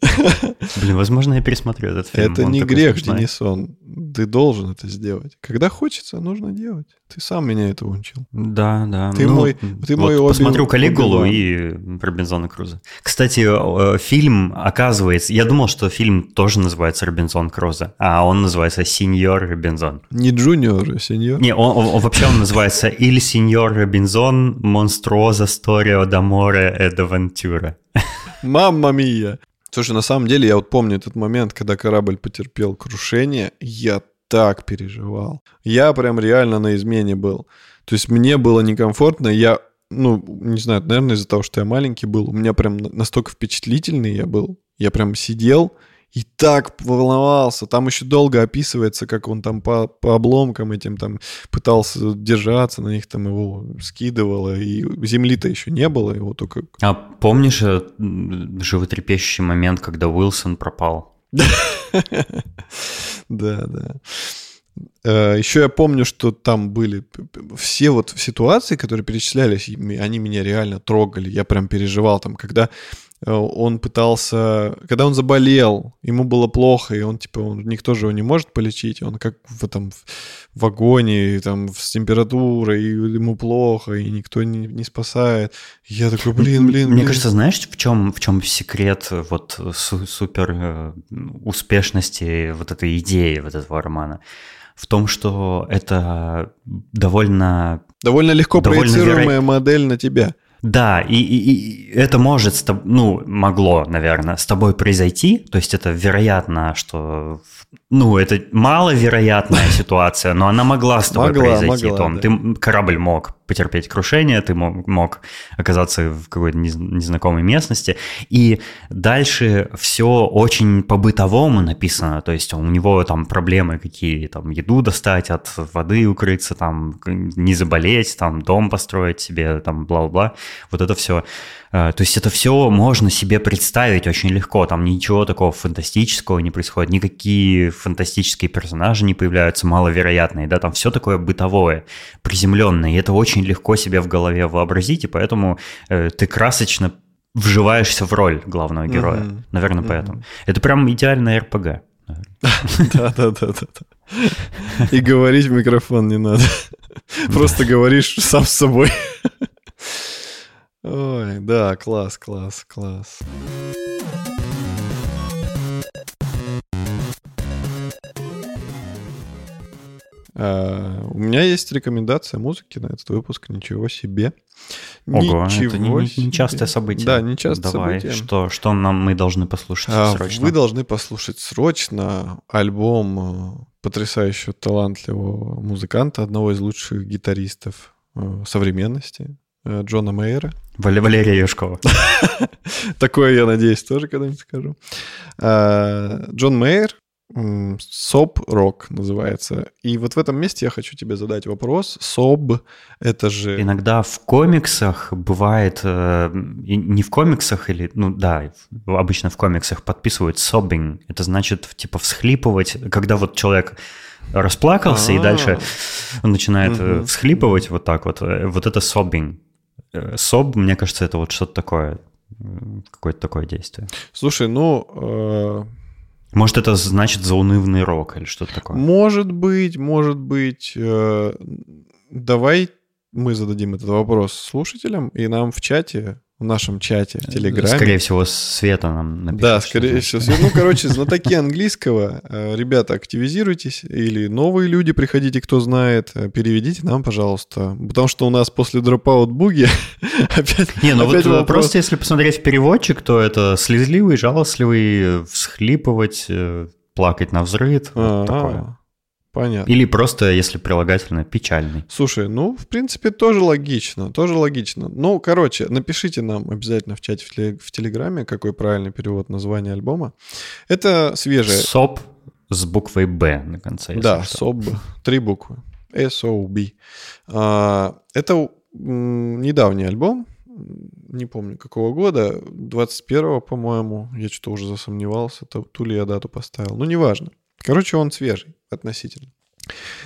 Блин, возможно, я пересмотрю этот фильм. Это не грех, Денисон. Ты должен это сделать. Когда хочется, нужно делать. Ты сам меня это учил. Да, да. Ты ну, мой, ты вот мой Посмотрю Калигулу и Робинзона Круза. Кстати, фильм, оказывается, я думал, что фильм тоже называется Робинзон Круза, а он называется Сеньор Робинзон. Не Джуниор, а Сеньор? Не, он, он, вообще он называется Il signor Robinson, mostruosa storia d'amore e d'avventure. Mamma mia! Слушай, на самом деле я вот помню этот момент, когда корабль потерпел крушение, я так переживал. Я прям реально на измене был. То есть мне было некомфортно, я, ну, не знаю, наверное, из-за того, что я маленький был, у меня прям настолько впечатлительный я был. Я прям сидел и так волновался. Там еще долго описывается, как он там по, по обломкам этим там пытался держаться, на них там его скидывало, и земли-то еще не было, его только... А помнишь э, животрепещущий момент, когда Уилсон пропал? Да, да. Э, Еще я помню, что там были все вот ситуации, которые перечислялись, они меня реально трогали. Я прям переживал там, когда он пытался, когда он заболел, ему было плохо, и он, типа, он, никто же его не может полечить, он как в этом в вагоне, там, с температурой, и ему плохо, и никто не, не спасает. Я такой, блин, блин, Мне блин. кажется, знаешь, в чем, в чем секрет вот супер э, успешности вот этой идеи вот этого романа? В том, что это довольно... Довольно легко довольно проецируемая веро... модель на тебя. Да, и, и, и это может, с тоб- ну, могло, наверное, с тобой произойти. То есть это вероятно, что, ну, это маловероятная ситуация, но она могла с тобой Могла, произойти, могла, Том. да. Ты корабль мог потерпеть крушение, ты мог, мог оказаться в какой-то нез- незнакомой местности. И дальше все очень по-бытовому написано. То есть у него там проблемы какие, там еду достать, от воды укрыться, там не заболеть, там дом построить себе, там бла-бла. Вот это все. То есть это все можно себе представить очень легко. Там ничего такого фантастического не происходит, никакие фантастические персонажи не появляются маловероятные, да, там все такое бытовое, приземленное, и это очень легко себе в голове вообразить, и поэтому э, ты красочно вживаешься в роль главного героя. Мгм. Наверное, Мгм. поэтому. Это прям идеальная РПГ. Да-да-да. И говорить в микрофон не надо. Просто говоришь сам с собой. Ой, да, класс, класс, класс. А, У меня есть рекомендация музыки на этот выпуск. Ничего себе. Ого, это Ничего не, не- себе. нечастое событие. Да, нечастое Давай, событие. Что, что нам мы должны послушать А, срочно? Вы должны послушать срочно альбом э, потрясающего талантливого музыканта, одного из лучших гитаристов э, современности, Джона Мейера. Вале- Валерия Юшкова. Такое, я надеюсь, тоже когда-нибудь скажу. А, Джон Мейер, Соб Рок называется. И вот в этом месте я хочу тебе задать вопрос. Соб — это же... Иногда в комиксах бывает, э, и не в комиксах или, ну да, обычно в комиксах подписывают sobbing. Это значит, типа, всхлипывать, когда вот человек расплакался и А. дальше он начинает э, Мгм. всхлипывать вот так вот. Э, Вот это sobbing. Э, Соб, мне кажется, это вот что-то такое, какое-то такое действие. Слушай, ну... э, Может, это значит заунывный рок или что-то такое. Может быть, может быть. э, Давай мы зададим этот вопрос слушателям, и нам в чате, в нашем чате, в Телеграме. Скорее всего, Света нам напишет. Да, скорее всего. Ну, короче, знатоки английского, э, ребята, активизируйтесь, или новые люди, приходите, кто знает, э, переведите нам, пожалуйста. Потому что у нас после Dropout буги опять, Не, ну опять вот вопрос. просто если посмотреть в переводчик, то это слезливый, жалостливый, э, всхлипывать, плакать на взрыв, вот А, такое. Понятно. Или просто, если прилагательно, печальный. Слушай, ну, в принципе, тоже логично, тоже логично. Ну, короче, напишите нам обязательно в чате в, теле- в Телеграме, какой правильный перевод названия альбома. Это свежее. СОП с буквой Б на конце. Да, что. СОБ. Три буквы. S-O-B. А, Это недавний альбом, не помню какого года, 21-го, по-моему. Я что-то уже засомневался, то, ту ли я дату поставил. Ну, неважно. Короче, он свежий относительно.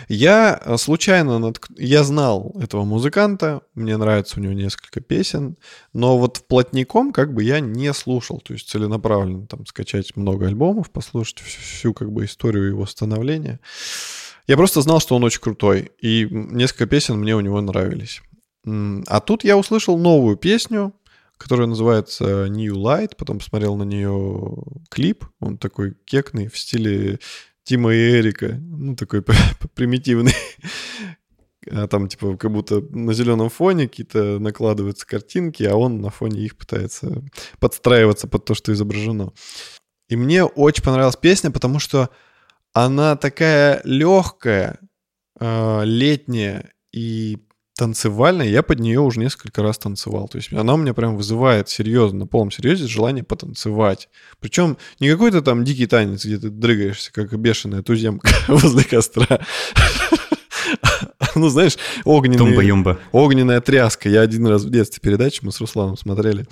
Я э, случайно, натк- я знал этого музыканта, мне нравится у него несколько песен, но вот вплотником как бы я не слушал, то есть целенаправленно там скачать много альбомов, послушать всю, всю как бы историю его становления. Я просто знал, что он очень крутой, и несколько песен мне у него нравились. А тут я услышал новую песню, которая называется New Light, потом посмотрел на нее клип, он такой кекный в стиле Тима и Эрика, ну такой примитивный. А там типа как будто на зеленом фоне какие-то накладываются картинки, а он на фоне их пытается подстраиваться под то, что изображено. И мне очень понравилась песня, потому что она такая легкая, э, летняя и танцевальная. Я под нее уже несколько раз танцевал. То есть она у меня прям вызывает серьезно, на полном серьезе желание потанцевать. Причем не какой-то там дикий танец, где ты дрыгаешься, как бешеная туземка возле костра. Ну, знаешь, огненный... Огненная тряска. Я один раз в детстве передачу мы с Русланом смотрели.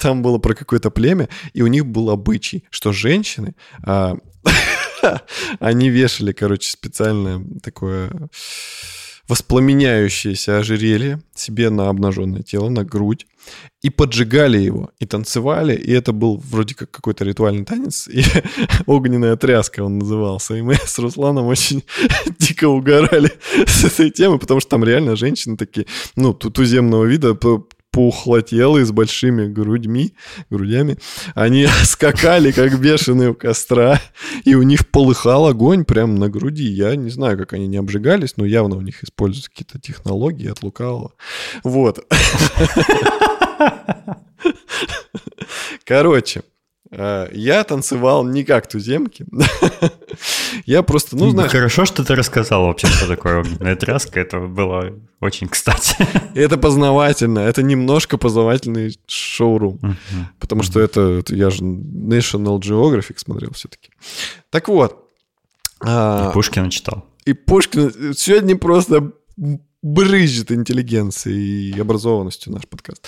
Там было про какое-то племя, и у них был обычай, что женщины, а, они вешали, короче, специальное такое воспламеняющееся ожерелье себе на обнаженное тело, на грудь, и поджигали его, и танцевали, и это был вроде как какой-то ритуальный танец, и огненная тряска он назывался, и мы с Русланом очень дико угорали с этой темы, потому что там реально женщины такие, ну, ту- туземного вида, пухлотелые с большими грудьми, грудями, они скакали, как бешеные у костра, и у них полыхал огонь прямо на груди. Я не знаю, как они не обжигались, но явно у них используются какие-то технологии от лукавого. Вот. Короче, я танцевал не как туземки. Я просто, ну, знаешь... Хорошо, что ты рассказал вообще, что такое огненная тряска. Это было очень кстати. Это познавательно. Это немножко познавательный шоурум. Потому что это, я же National Geographic смотрел все-таки. Так вот. А, и Пушкина читал. И Пушкин сегодня просто брызжет интеллигенцией и образованностью наш подкаст.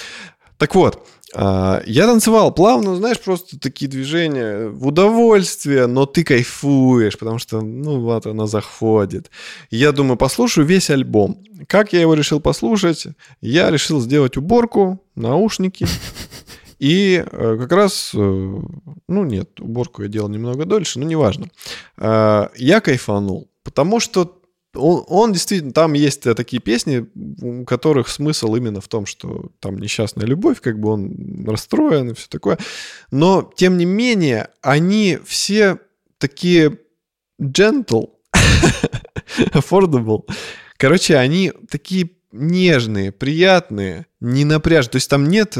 Так вот, я танцевал плавно, знаешь, просто такие движения в удовольствие, но ты кайфуешь, потому что, ну, вот она заходит. Я думаю, послушаю весь альбом. Как я его решил послушать? Я решил сделать уборку, наушники. И э, как раз, э, ну нет, уборку я делал немного дольше, но неважно. А, я кайфанул, потому что он, он действительно, там есть э, такие песни, у которых смысл именно в том, что там несчастная любовь, как бы он расстроен и все такое. Но, тем не менее, они все такие gentle, affordable. Короче, они такие нежные, приятные, не напряж. То есть там нет,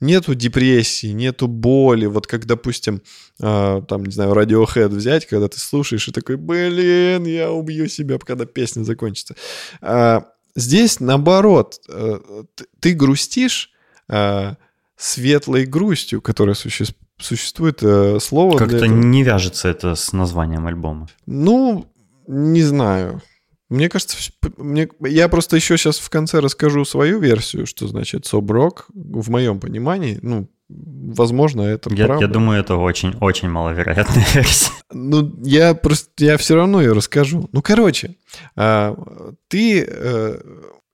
нету депрессии, нету боли. Вот как, допустим, э, там, не знаю, Radiohead взять, когда ты слушаешь и такой, блин, я убью себя, когда песня закончится. А, здесь наоборот, э, ты грустишь э, светлой грустью, которая существует существует э, слово. Как-то не вяжется это с названием альбома. Ну, не знаю. Мне кажется, мне, я просто еще сейчас в конце расскажу свою версию, что значит соброк в моем понимании. Ну, возможно, это я, правда. Я думаю, это очень-очень маловероятная версия. Ну, я просто, я все равно ее расскажу. Ну, короче, а, ты, э,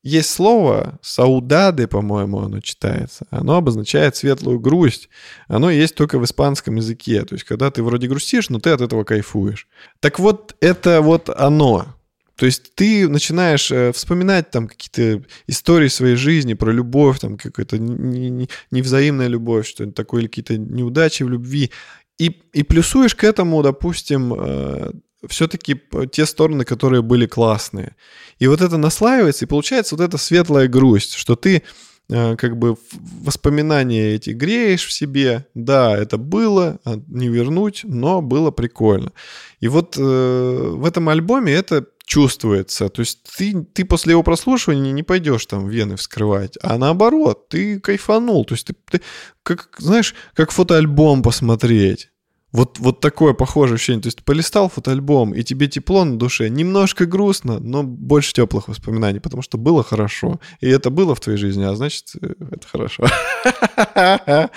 есть слово «саудады», по-моему, оно читается. Оно обозначает светлую грусть. Оно есть только в испанском языке. То есть, когда ты вроде грустишь, но ты от этого кайфуешь. Так вот, это вот оно. То есть ты начинаешь э, вспоминать там какие-то истории своей жизни про любовь, там какая-то невзаимная любовь, что-нибудь такое, или какие-то неудачи в любви. И, и плюсуешь к этому, допустим, э, все-таки те стороны, которые были классные. И вот это наслаивается, и получается вот эта светлая грусть, что ты э, как бы воспоминания эти греешь в себе. Да, это было, а не вернуть, но было прикольно. И вот э, в этом альбоме это чувствуется. То есть ты, ты после его прослушивания не пойдешь там вены вскрывать, а наоборот, ты кайфанул. То есть ты, ты как, знаешь, как фотоальбом посмотреть. Вот, вот такое похожее ощущение. То есть полистал фотоальбом, и тебе тепло на душе. Немножко грустно, но больше теплых воспоминаний, потому что было хорошо. И это было в твоей жизни, а значит, э, это хорошо.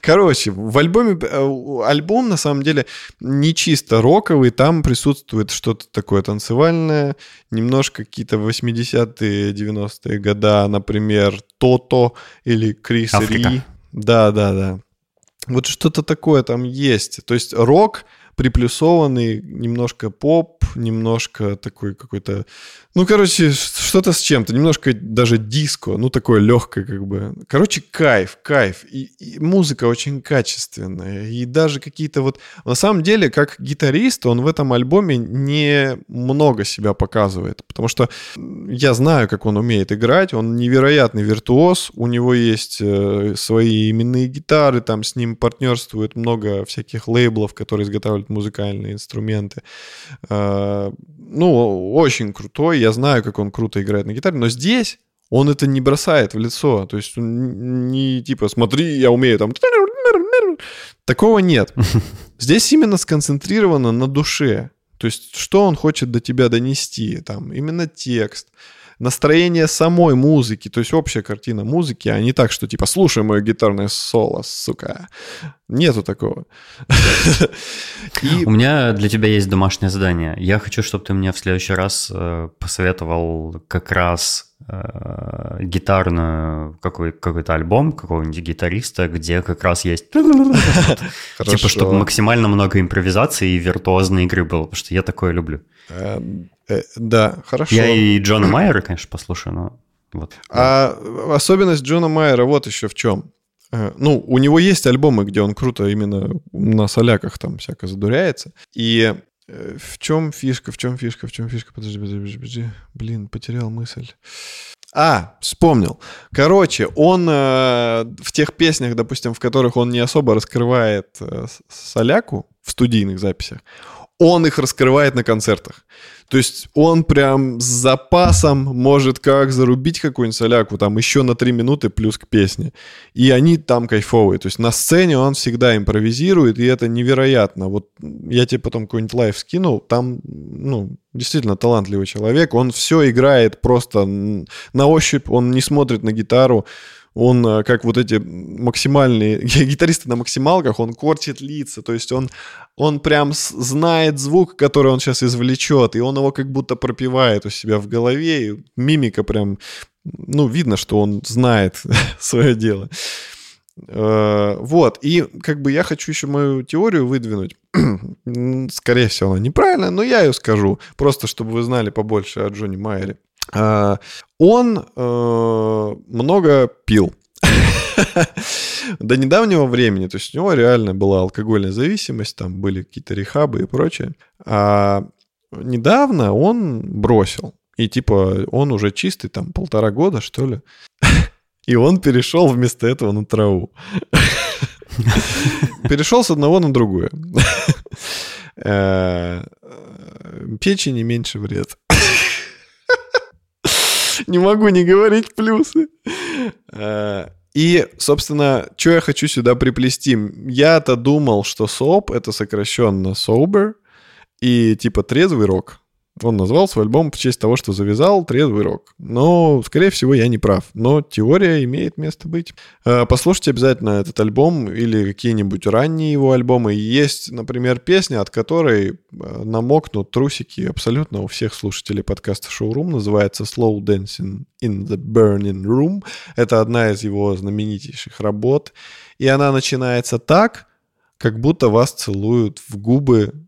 Короче, в альбоме... Э, альбом, на самом деле, не чисто роковый. Там присутствует что-то такое танцевальное, немножко какие-то 80-е, 90-е года, например, Тото или Крис Ри. Да, да, да. Вот что-то такое там есть. То есть рок приплюсованный, немножко поп, немножко такой какой-то ну, короче, что-то с чем-то, немножко даже диско, ну, такое легкое как бы. Короче, кайф, кайф. И, и музыка очень качественная. И даже какие-то вот... На самом деле, как гитарист, он в этом альбоме не много себя показывает. Потому что я знаю, как он умеет играть. Он невероятный виртуоз. У него есть э, свои именные гитары. Там с ним партнерствует много всяких лейблов, которые изготавливают музыкальные инструменты. Э, ну, очень крутой. Я знаю, как он круто играет на гитаре, но здесь он это не бросает в лицо. То есть не типа, смотри, я умею там... Такого нет. Здесь именно сконцентрировано на душе. То есть что он хочет до тебя донести. Там именно текст, настроение самой музыки, то есть общая картина музыки, а не так, что типа слушай мое гитарное соло, сука. Нету такого. И... У меня для тебя есть домашнее задание. Я хочу, чтобы ты мне в следующий раз э, посоветовал как раз э, гитарную какой, какой-то альбом какого-нибудь гитариста, где как раз есть типа, чтобы максимально много импровизации и виртуозной игры было, потому что я такое люблю. Эм, Э, да, хорошо. Я и Джона Майера, конечно, послушаю, но вот. А особенность Джона Майера вот еще в чем. Э, ну, у него есть альбомы, где он круто именно на соляках там всяко задуряется. И э, в чем фишка, в чем фишка, в чем фишка? Подожди, подожди, подожди, подожди. Блин, потерял мысль. А, вспомнил. Короче, он э, в тех песнях, допустим, в которых он не особо раскрывает э, соляку в студийных записях, он их раскрывает на концертах. То есть он прям с запасом может как зарубить какую-нибудь соляку, там еще на три минуты плюс к песне. И они там кайфовые. То есть на сцене он всегда импровизирует, и это невероятно. Вот я тебе потом какой-нибудь live скинул, там, ну, действительно талантливый человек. Он все играет просто на ощупь, он не смотрит на гитару он э, как вот эти максимальные гитаристы на максималках, он кортит лица, то есть он, он прям знает звук, который он сейчас извлечет, и он его как будто пропивает у себя в голове, и мимика прям, ну, видно, что он знает свое дело. Э, вот, и как бы я хочу еще мою теорию выдвинуть. Скорее всего, она неправильная, но я ее скажу, просто чтобы вы знали побольше о Джонни Майере. А, он э, много пил. До недавнего времени, то есть у него реально была алкогольная зависимость, там были какие-то рехабы и прочее. А недавно он бросил. И типа он уже чистый, там полтора года, что ли. И он перешел вместо этого на траву. Перешел с одного на другое. Э, печени меньше вред. Не могу не говорить плюсы. Э, и, собственно, что я хочу сюда приплести? Я-то думал, что СОП — это сокращенно sober, и типа трезвый рок. Он назвал свой альбом в честь того, что завязал трезвый рок. Но, скорее всего, я не прав. Но теория имеет место быть. Э, послушайте обязательно этот альбом или какие-нибудь ранние его альбомы. Есть, например, песня, от которой э, намокнут трусики абсолютно у всех слушателей подкаста «Шоурум». Называется «Slow Dancing in the Burning Room». Это одна из его знаменитейших работ. И она начинается так, как будто вас целуют в губы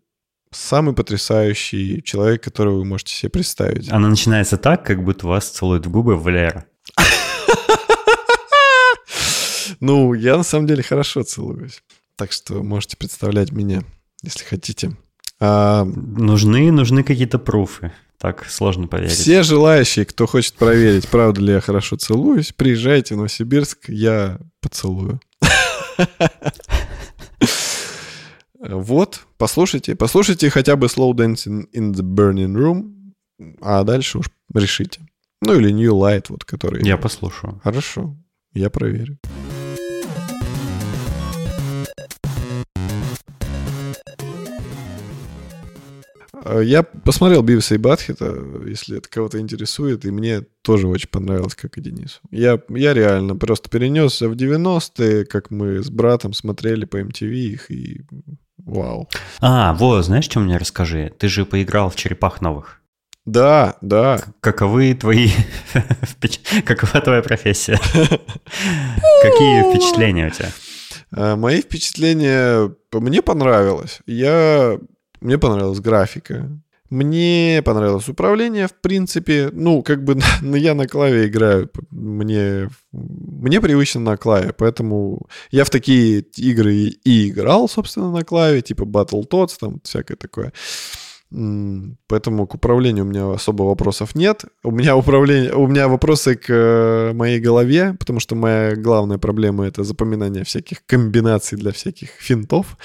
самый потрясающий человек, которого вы можете себе представить. Она начинается так, как будто вас целуют в губы Валера. Ну, я на самом деле хорошо целуюсь. Так что можете представлять меня, если хотите. А... Нужны, нужны какие-то пруфы. Так сложно поверить. Все желающие, кто хочет проверить, правда ли я хорошо целуюсь, приезжайте в Новосибирск, я поцелую. Вот, послушайте, послушайте хотя бы Slow Dancing in the Burning Room, а дальше уж решите. Ну или New Light, вот который... Я послушаю. Хорошо, я проверю. А, я посмотрел Бивиса и Батхита, если это кого-то интересует, и мне тоже очень понравилось, как и Денису. Я, я реально просто перенесся в 90-е, как мы с братом смотрели по MTV их, и Вау. А, вот, знаешь, что мне расскажи? Ты же поиграл в черепах новых. Да, да. Каковы твои... Какова твоя профессия? Какие впечатления у тебя? А, мои впечатления... Мне понравилось. Я... Мне понравилась графика. Мне понравилось управление, в принципе. Ну, как бы я на клаве играю. Мне, мне привычно на клаве, поэтому я в такие игры и играл, собственно, на клаве, типа Battletoads, там всякое такое. Поэтому к управлению у меня особо вопросов нет. У меня управление, у меня вопросы к э, моей голове, потому что моя главная проблема это запоминание всяких комбинаций для всяких финтов.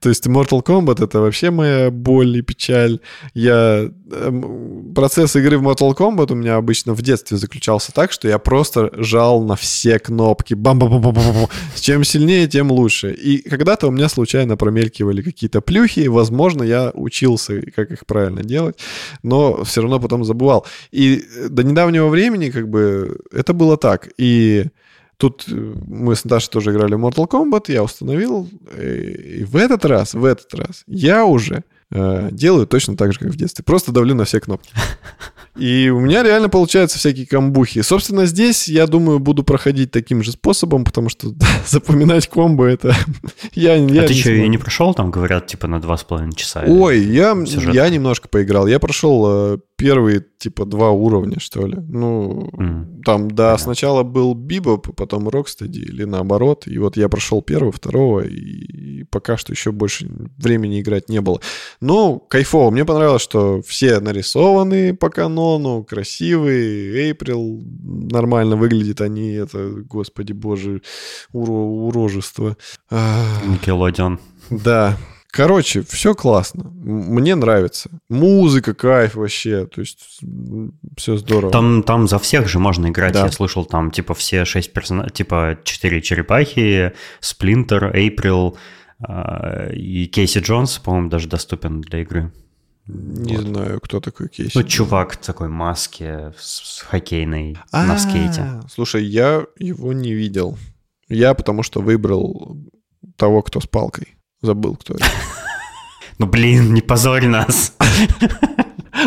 То есть Mortal Kombat это вообще моя боль и печаль. Я эм, процесс игры в Mortal Kombat у меня обычно в детстве заключался так, что я просто жал на все кнопки. бам бам бам бам бам Чем сильнее, тем лучше. И когда-то у меня случайно промелькивали какие-то плюхи. Возможно, я учился, как их правильно делать, но все равно потом забывал. И до недавнего времени как бы это было так. И тут мы с Наташей тоже играли в Mortal Kombat, я установил, и в этот раз, в этот раз я уже э, делаю точно так же, как в детстве. Просто давлю на все кнопки. И у меня реально получаются всякие камбухи. Собственно, здесь, я думаю, буду проходить таким же способом, потому что запоминать комбо это... я, я а ты что, я не прошел, там говорят, типа на два с половиной часа? Ой, я, я немножко поиграл. Я прошел э, первые, типа, два уровня, что ли. Ну, mm. там, да, Понятно. сначала был Бибоп, потом Рокстеди, или наоборот. И вот я прошел первого, второго, и пока что еще больше времени играть не было. Но кайфово. Мне понравилось, что все нарисованы по канону, красивые. Эйприл нормально выглядит. Они, это, господи боже, уро- урожество. А, Никелодион. Да, Короче, все классно. Мне нравится. Музыка, кайф вообще. То есть все здорово. Там, там за всех же можно играть. Да. Я слышал, там типа все шесть персонажей, типа четыре черепахи, Сплинтер, Эйприл а, и Кейси Джонс, по-моему, даже доступен для игры. Не Вот. знаю, кто такой Кейси. Ну, чувак в такой маске с, с хоккейной на А, скейте. Слушай, я его не видел. Я потому что выбрал того, кто с палкой. Забыл, кто это. Ну, блин, не позорь нас.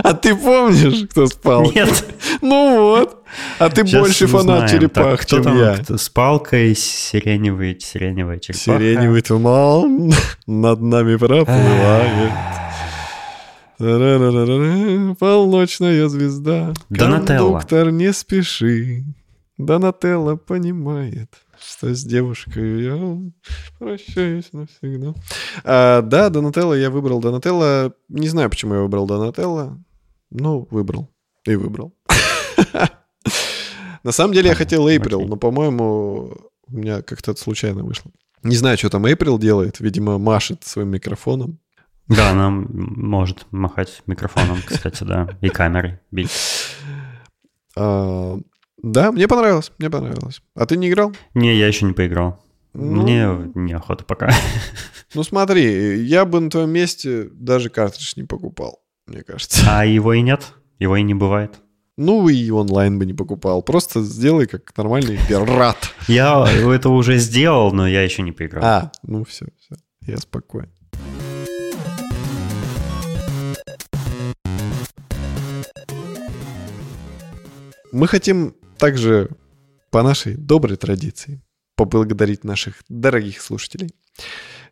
А ты помнишь, кто с палкой? Нет. Ну вот. А ты Сейчас больше фанат узнаем. черепах, Так, чем я. кто с палкой, сиреневый, сиреневая черепаха. Сиреневый туман над нами проплывает. Полночная звезда. Кондуктор, не спеши. Донателло понимает, что с девушкой я прощаюсь навсегда. А, да, Донателло, я выбрал Донателло. Не знаю, почему я выбрал Донателло. Ну, выбрал. И выбрал. На самом деле я хотел Эйприл, но, по-моему, у меня как-то это случайно вышло. Не знаю, что там Эйприл делает. Видимо, машет своим микрофоном. Да, она может махать микрофоном, кстати, да, и камерой бить. Да, мне понравилось, мне понравилось. А ты не играл? Не, я еще не поиграл. Ну, Мне неохота пока. Ну смотри, я бы на твоем месте даже картридж не покупал, мне кажется. А его и нет? Его и не бывает? Ну и онлайн бы не покупал. Просто сделай как нормальный пират. Я это уже сделал, но я еще не поиграл. А, ну все, все, я спокоен. Мы хотим также по нашей доброй традиции поблагодарить наших дорогих слушателей.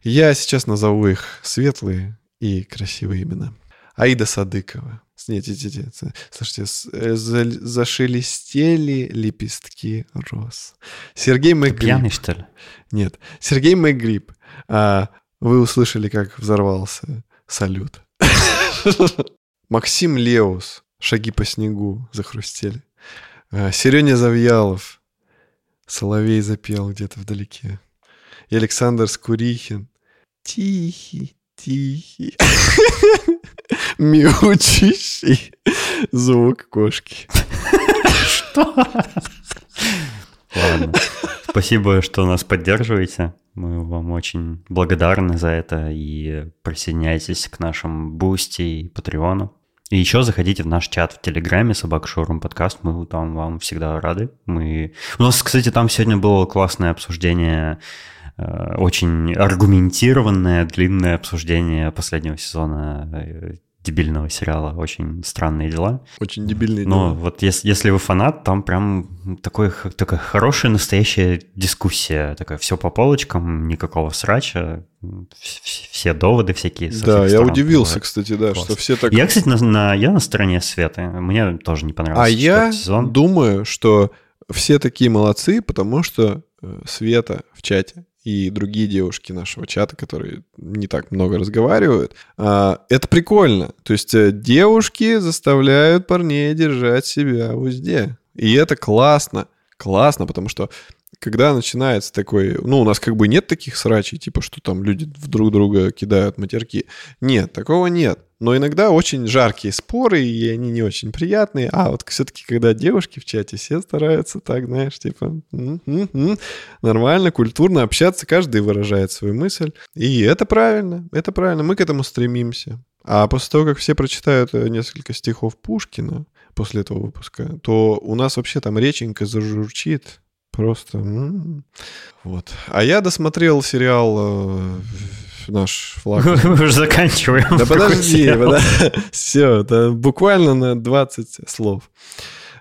Я сейчас назову их светлые и красивые имена. Аида Садыкова. Нет, нет, нет, нет. Слушайте, э, за- зашелестели лепестки роз. Сергей Ты Мэгриб. пьяный, что ли? Нет. Сергей Мэгриб. А, вы услышали, как взорвался салют. Максим Леус. Шаги по снегу захрустели. А, Сереня Завьялов. Соловей запел где-то вдалеке. И Александр Скурихин. Тихий, тихий. Мяучащий звук кошки. Ладно. Спасибо, что нас поддерживаете. Мы вам очень благодарны за это. И присоединяйтесь к нашим Бусти и Patreon у. И еще заходите в наш чат в Телеграме Собак Шоурум подкаст. Мы там вам всегда рады. Мы... У нас, кстати, там сегодня было классное обсуждение, э, очень аргументированное, длинное обсуждение последнего сезона э, дебильного сериала «Очень странные дела». Очень дебильный. Но дела. вот если, если вы фанат, там прям такой, такая хорошая настоящая дискуссия. Такая все по полочкам, никакого срача. Все доводы всякие. Да, я сторон удивился, бывают. кстати, да, Класс. что все так... Я, кстати, на, на- я на стороне Светы. Мне тоже не понравился А я сезон. думаю, что все такие молодцы, потому что э, Света в чате и другие девушки нашего чата, которые не так много разговаривают, а, это прикольно. То есть э, девушки заставляют парней держать себя в узде. И это классно. Классно, потому что когда начинается такой... Ну, у нас как бы нет таких срачей, типа, что там люди друг друга кидают матерки. Нет, такого нет. Но иногда очень жаркие споры, и они не очень приятные. А вот все-таки, когда девушки в чате, все стараются так, знаешь, типа, «М-м-м». нормально, культурно общаться, каждый выражает свою мысль. И это правильно, это правильно, мы к этому стремимся. А после того, как все прочитают э, несколько стихов Пушкина после этого выпуска, то у нас вообще там реченька зажурчит. Просто... м. Вот. А я досмотрел сериал э, наш флаг. Мы уже заканчиваем. Да подожди, все, это буквально на 20 слов.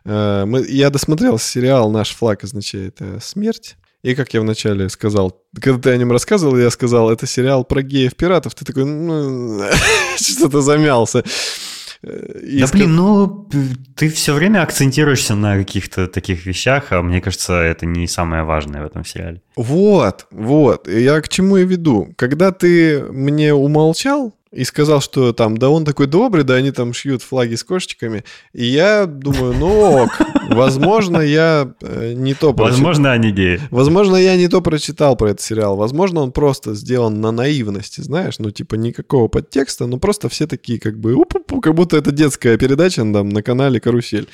Э, Я досмотрел сериал «Наш флаг означает э, смерть». И как я вначале сказал, когда ты о нем рассказывал, я сказал, это сериал про геев-пиратов. Ты такой, ну, что-то замялся. Э, и Да ска- блин, ну ты все время акцентируешься на каких-то таких вещах, а мне кажется, это не самое важное в этом сериале. Вот, вот. Я к чему и веду. Когда ты мне умолчал и сказал, что там, да он такой добрый, да они там шьют флаги с кошечками, и я думаю, ну ок, возможно, я э, не то прочитал. Возможно, они геи. Возможно, я не то прочитал про этот сериал. Возможно, он просто сделан на наивности, знаешь, ну, типа, никакого подтекста, но просто все такие, как бы, как будто это детская передача там, на канале «Карусель».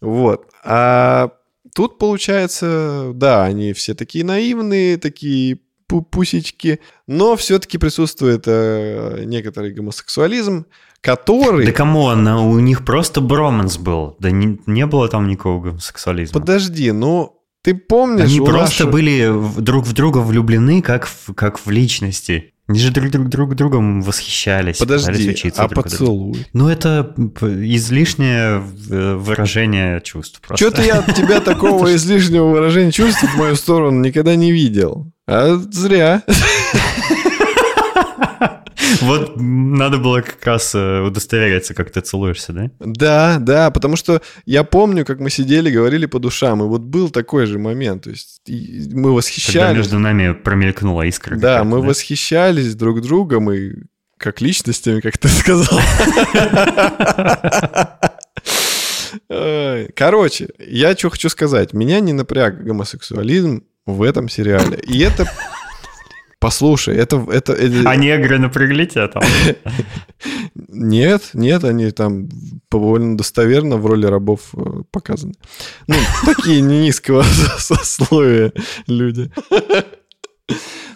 Вот. А тут, получается, да, они все такие наивные, такие пусечки, но все-таки присутствует э, некоторый гомосексуализм, который... Да come on, а у них просто броманс был. Да не, не было там никакого гомосексуализма. Подожди, ну, ты помнишь... Они просто нашего- были друг в друга влюблены, как в, как в личности. Они же друг, друг, друг другом восхищались. Подожди, учиться а друг поцелуй? Ну, это излишнее э, выражение чувств. Что-то я от тебя такого излишнего выражения чувств в мою сторону никогда не видел. А зря. Вот надо было как раз э, удостовериться, как ты целуешься, да? Да, да, потому что я помню, как мы сидели, говорили по душам, и вот был такой же момент. То есть мы Когда восхищались. между нами промелькнула искра. Да, мы восхищались друг другом и как личностями, как ты сказал. Короче, я что хочу сказать. Меня не напряг гомосексуализм в этом сериале. И это... Послушай, это... это, это- А негры напрягли тебя там? Нет, нет, они там довольно достоверно в роли рабов э, показаны. Ну, такие низкого сословия люди.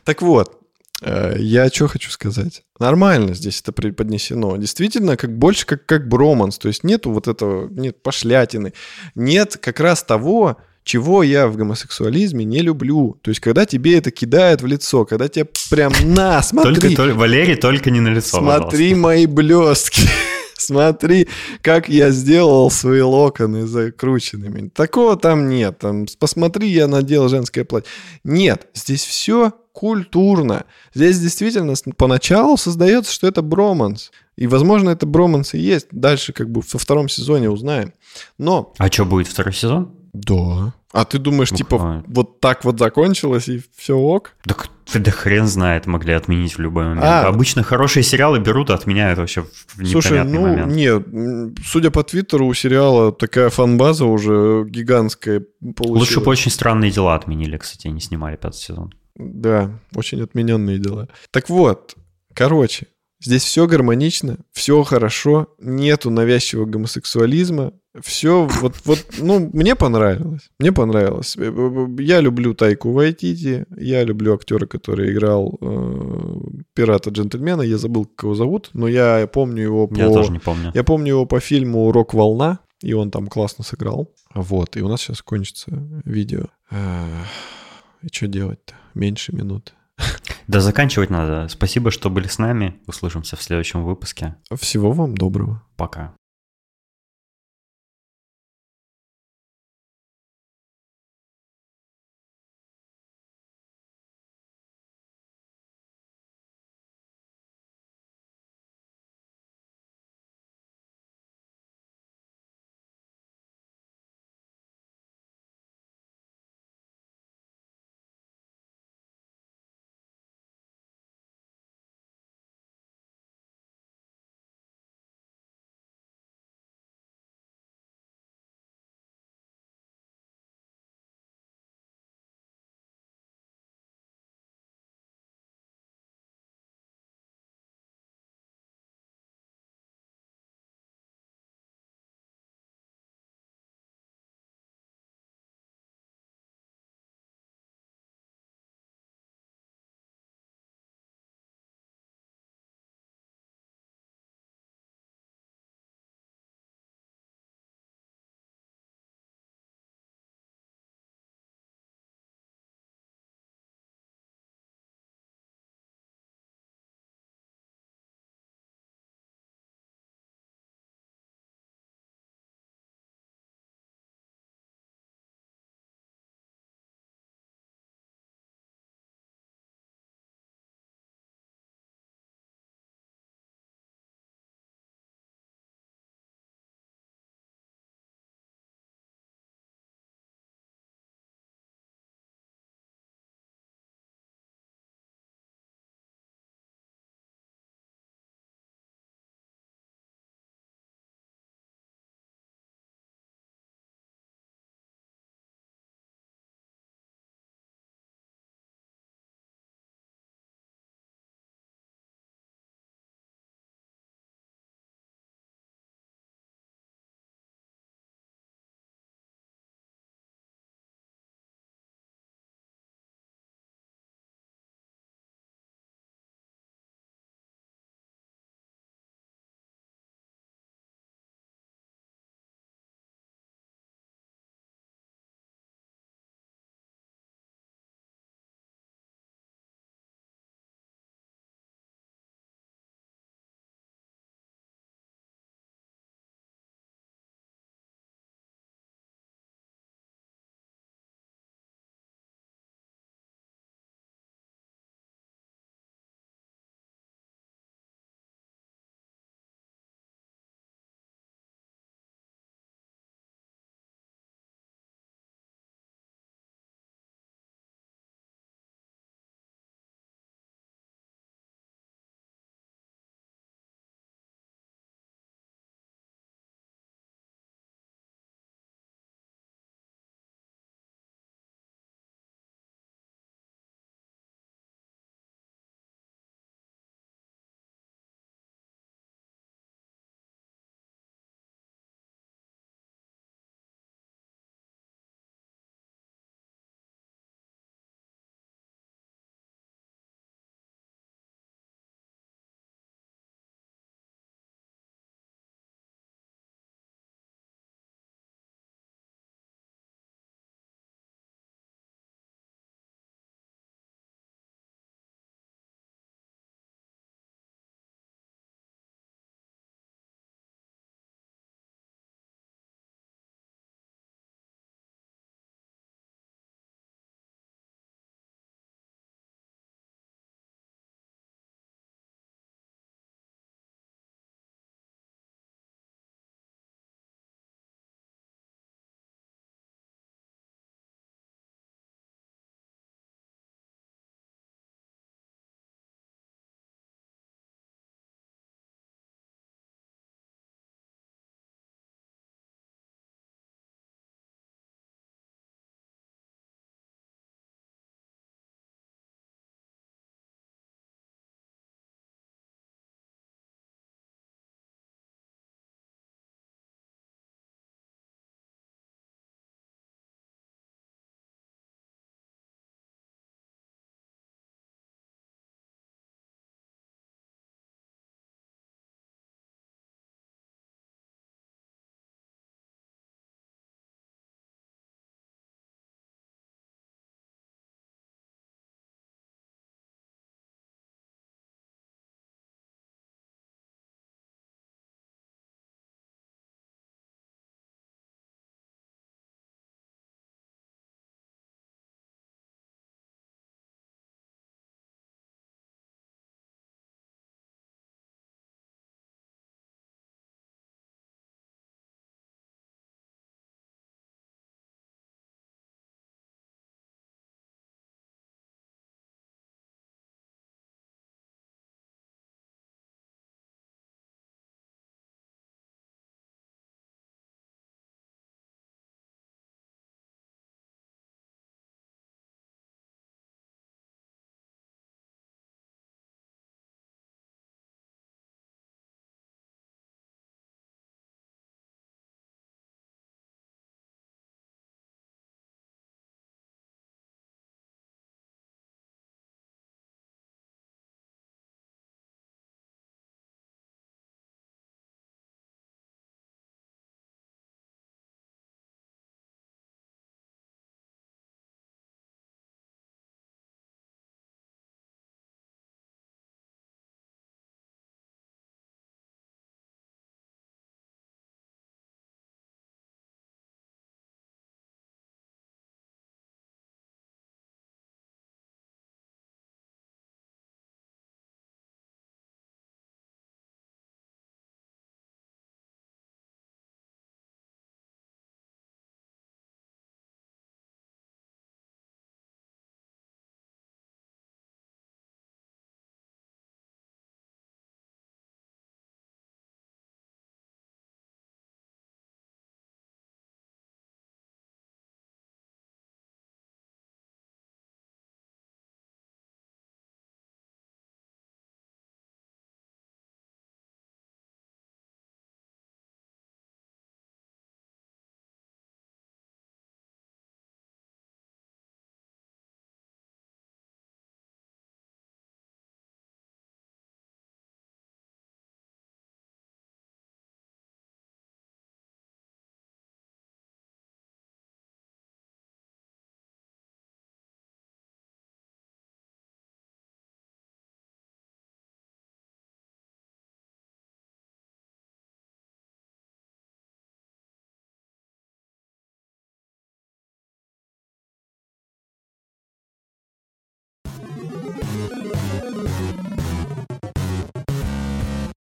Так вот, э, я что хочу сказать. Нормально здесь это преподнесено. Действительно, как больше как, как броманс. То есть нету вот этого, нет пошлятины. Нет как раз того, чего я в гомосексуализме не люблю. То есть когда тебе это кидают в лицо, когда тебе прям на, смотри. Только, только- Валерий, только не на лицо, Смотри мои блестки. Смотри, как я сделал свои локоны закрученными. Такого там нет. Там, посмотри, я надел женское платье. Нет, здесь все культурно. Здесь действительно поначалу создается, что это броманс. И, возможно, это броманс и есть. Дальше как бы во втором сезоне узнаем. Но... А что, будет второй сезон? Да. А ты думаешь, Ух, типа, а. вот так вот закончилось и все ок? Да, к- да хрен знает, могли отменить в любой момент. А. Обычно хорошие сериалы берут и отменяют вообще в в Слушай, непонятный ну момент. нет, м, судя по Твиттеру, у сериала такая фанбаза уже гигантская получилась. Лучше бы очень странные дела отменили, кстати, не снимали пятый сезон. Да, очень отмененные дела. Так вот, короче, здесь все гармонично, все хорошо, нету навязчивого гомосексуализма, все вот, вот, ну, мне понравилось, мне понравилось. Э, э, Я люблю Тайку Вайтити, я люблю актера, который играл э, пирата-джентльмена, я забыл, как его зовут, но я помню его по... Я тоже не помню. Я помню его по фильму «Рок-волна», и он там классно сыграл. Вот, и у нас сейчас кончится видео. Ах, И что делать-то? Меньше минут. Да заканчивать надо. Спасибо, что были с нами. Услышимся в следующем выпуске. Всего вам доброго. Пока.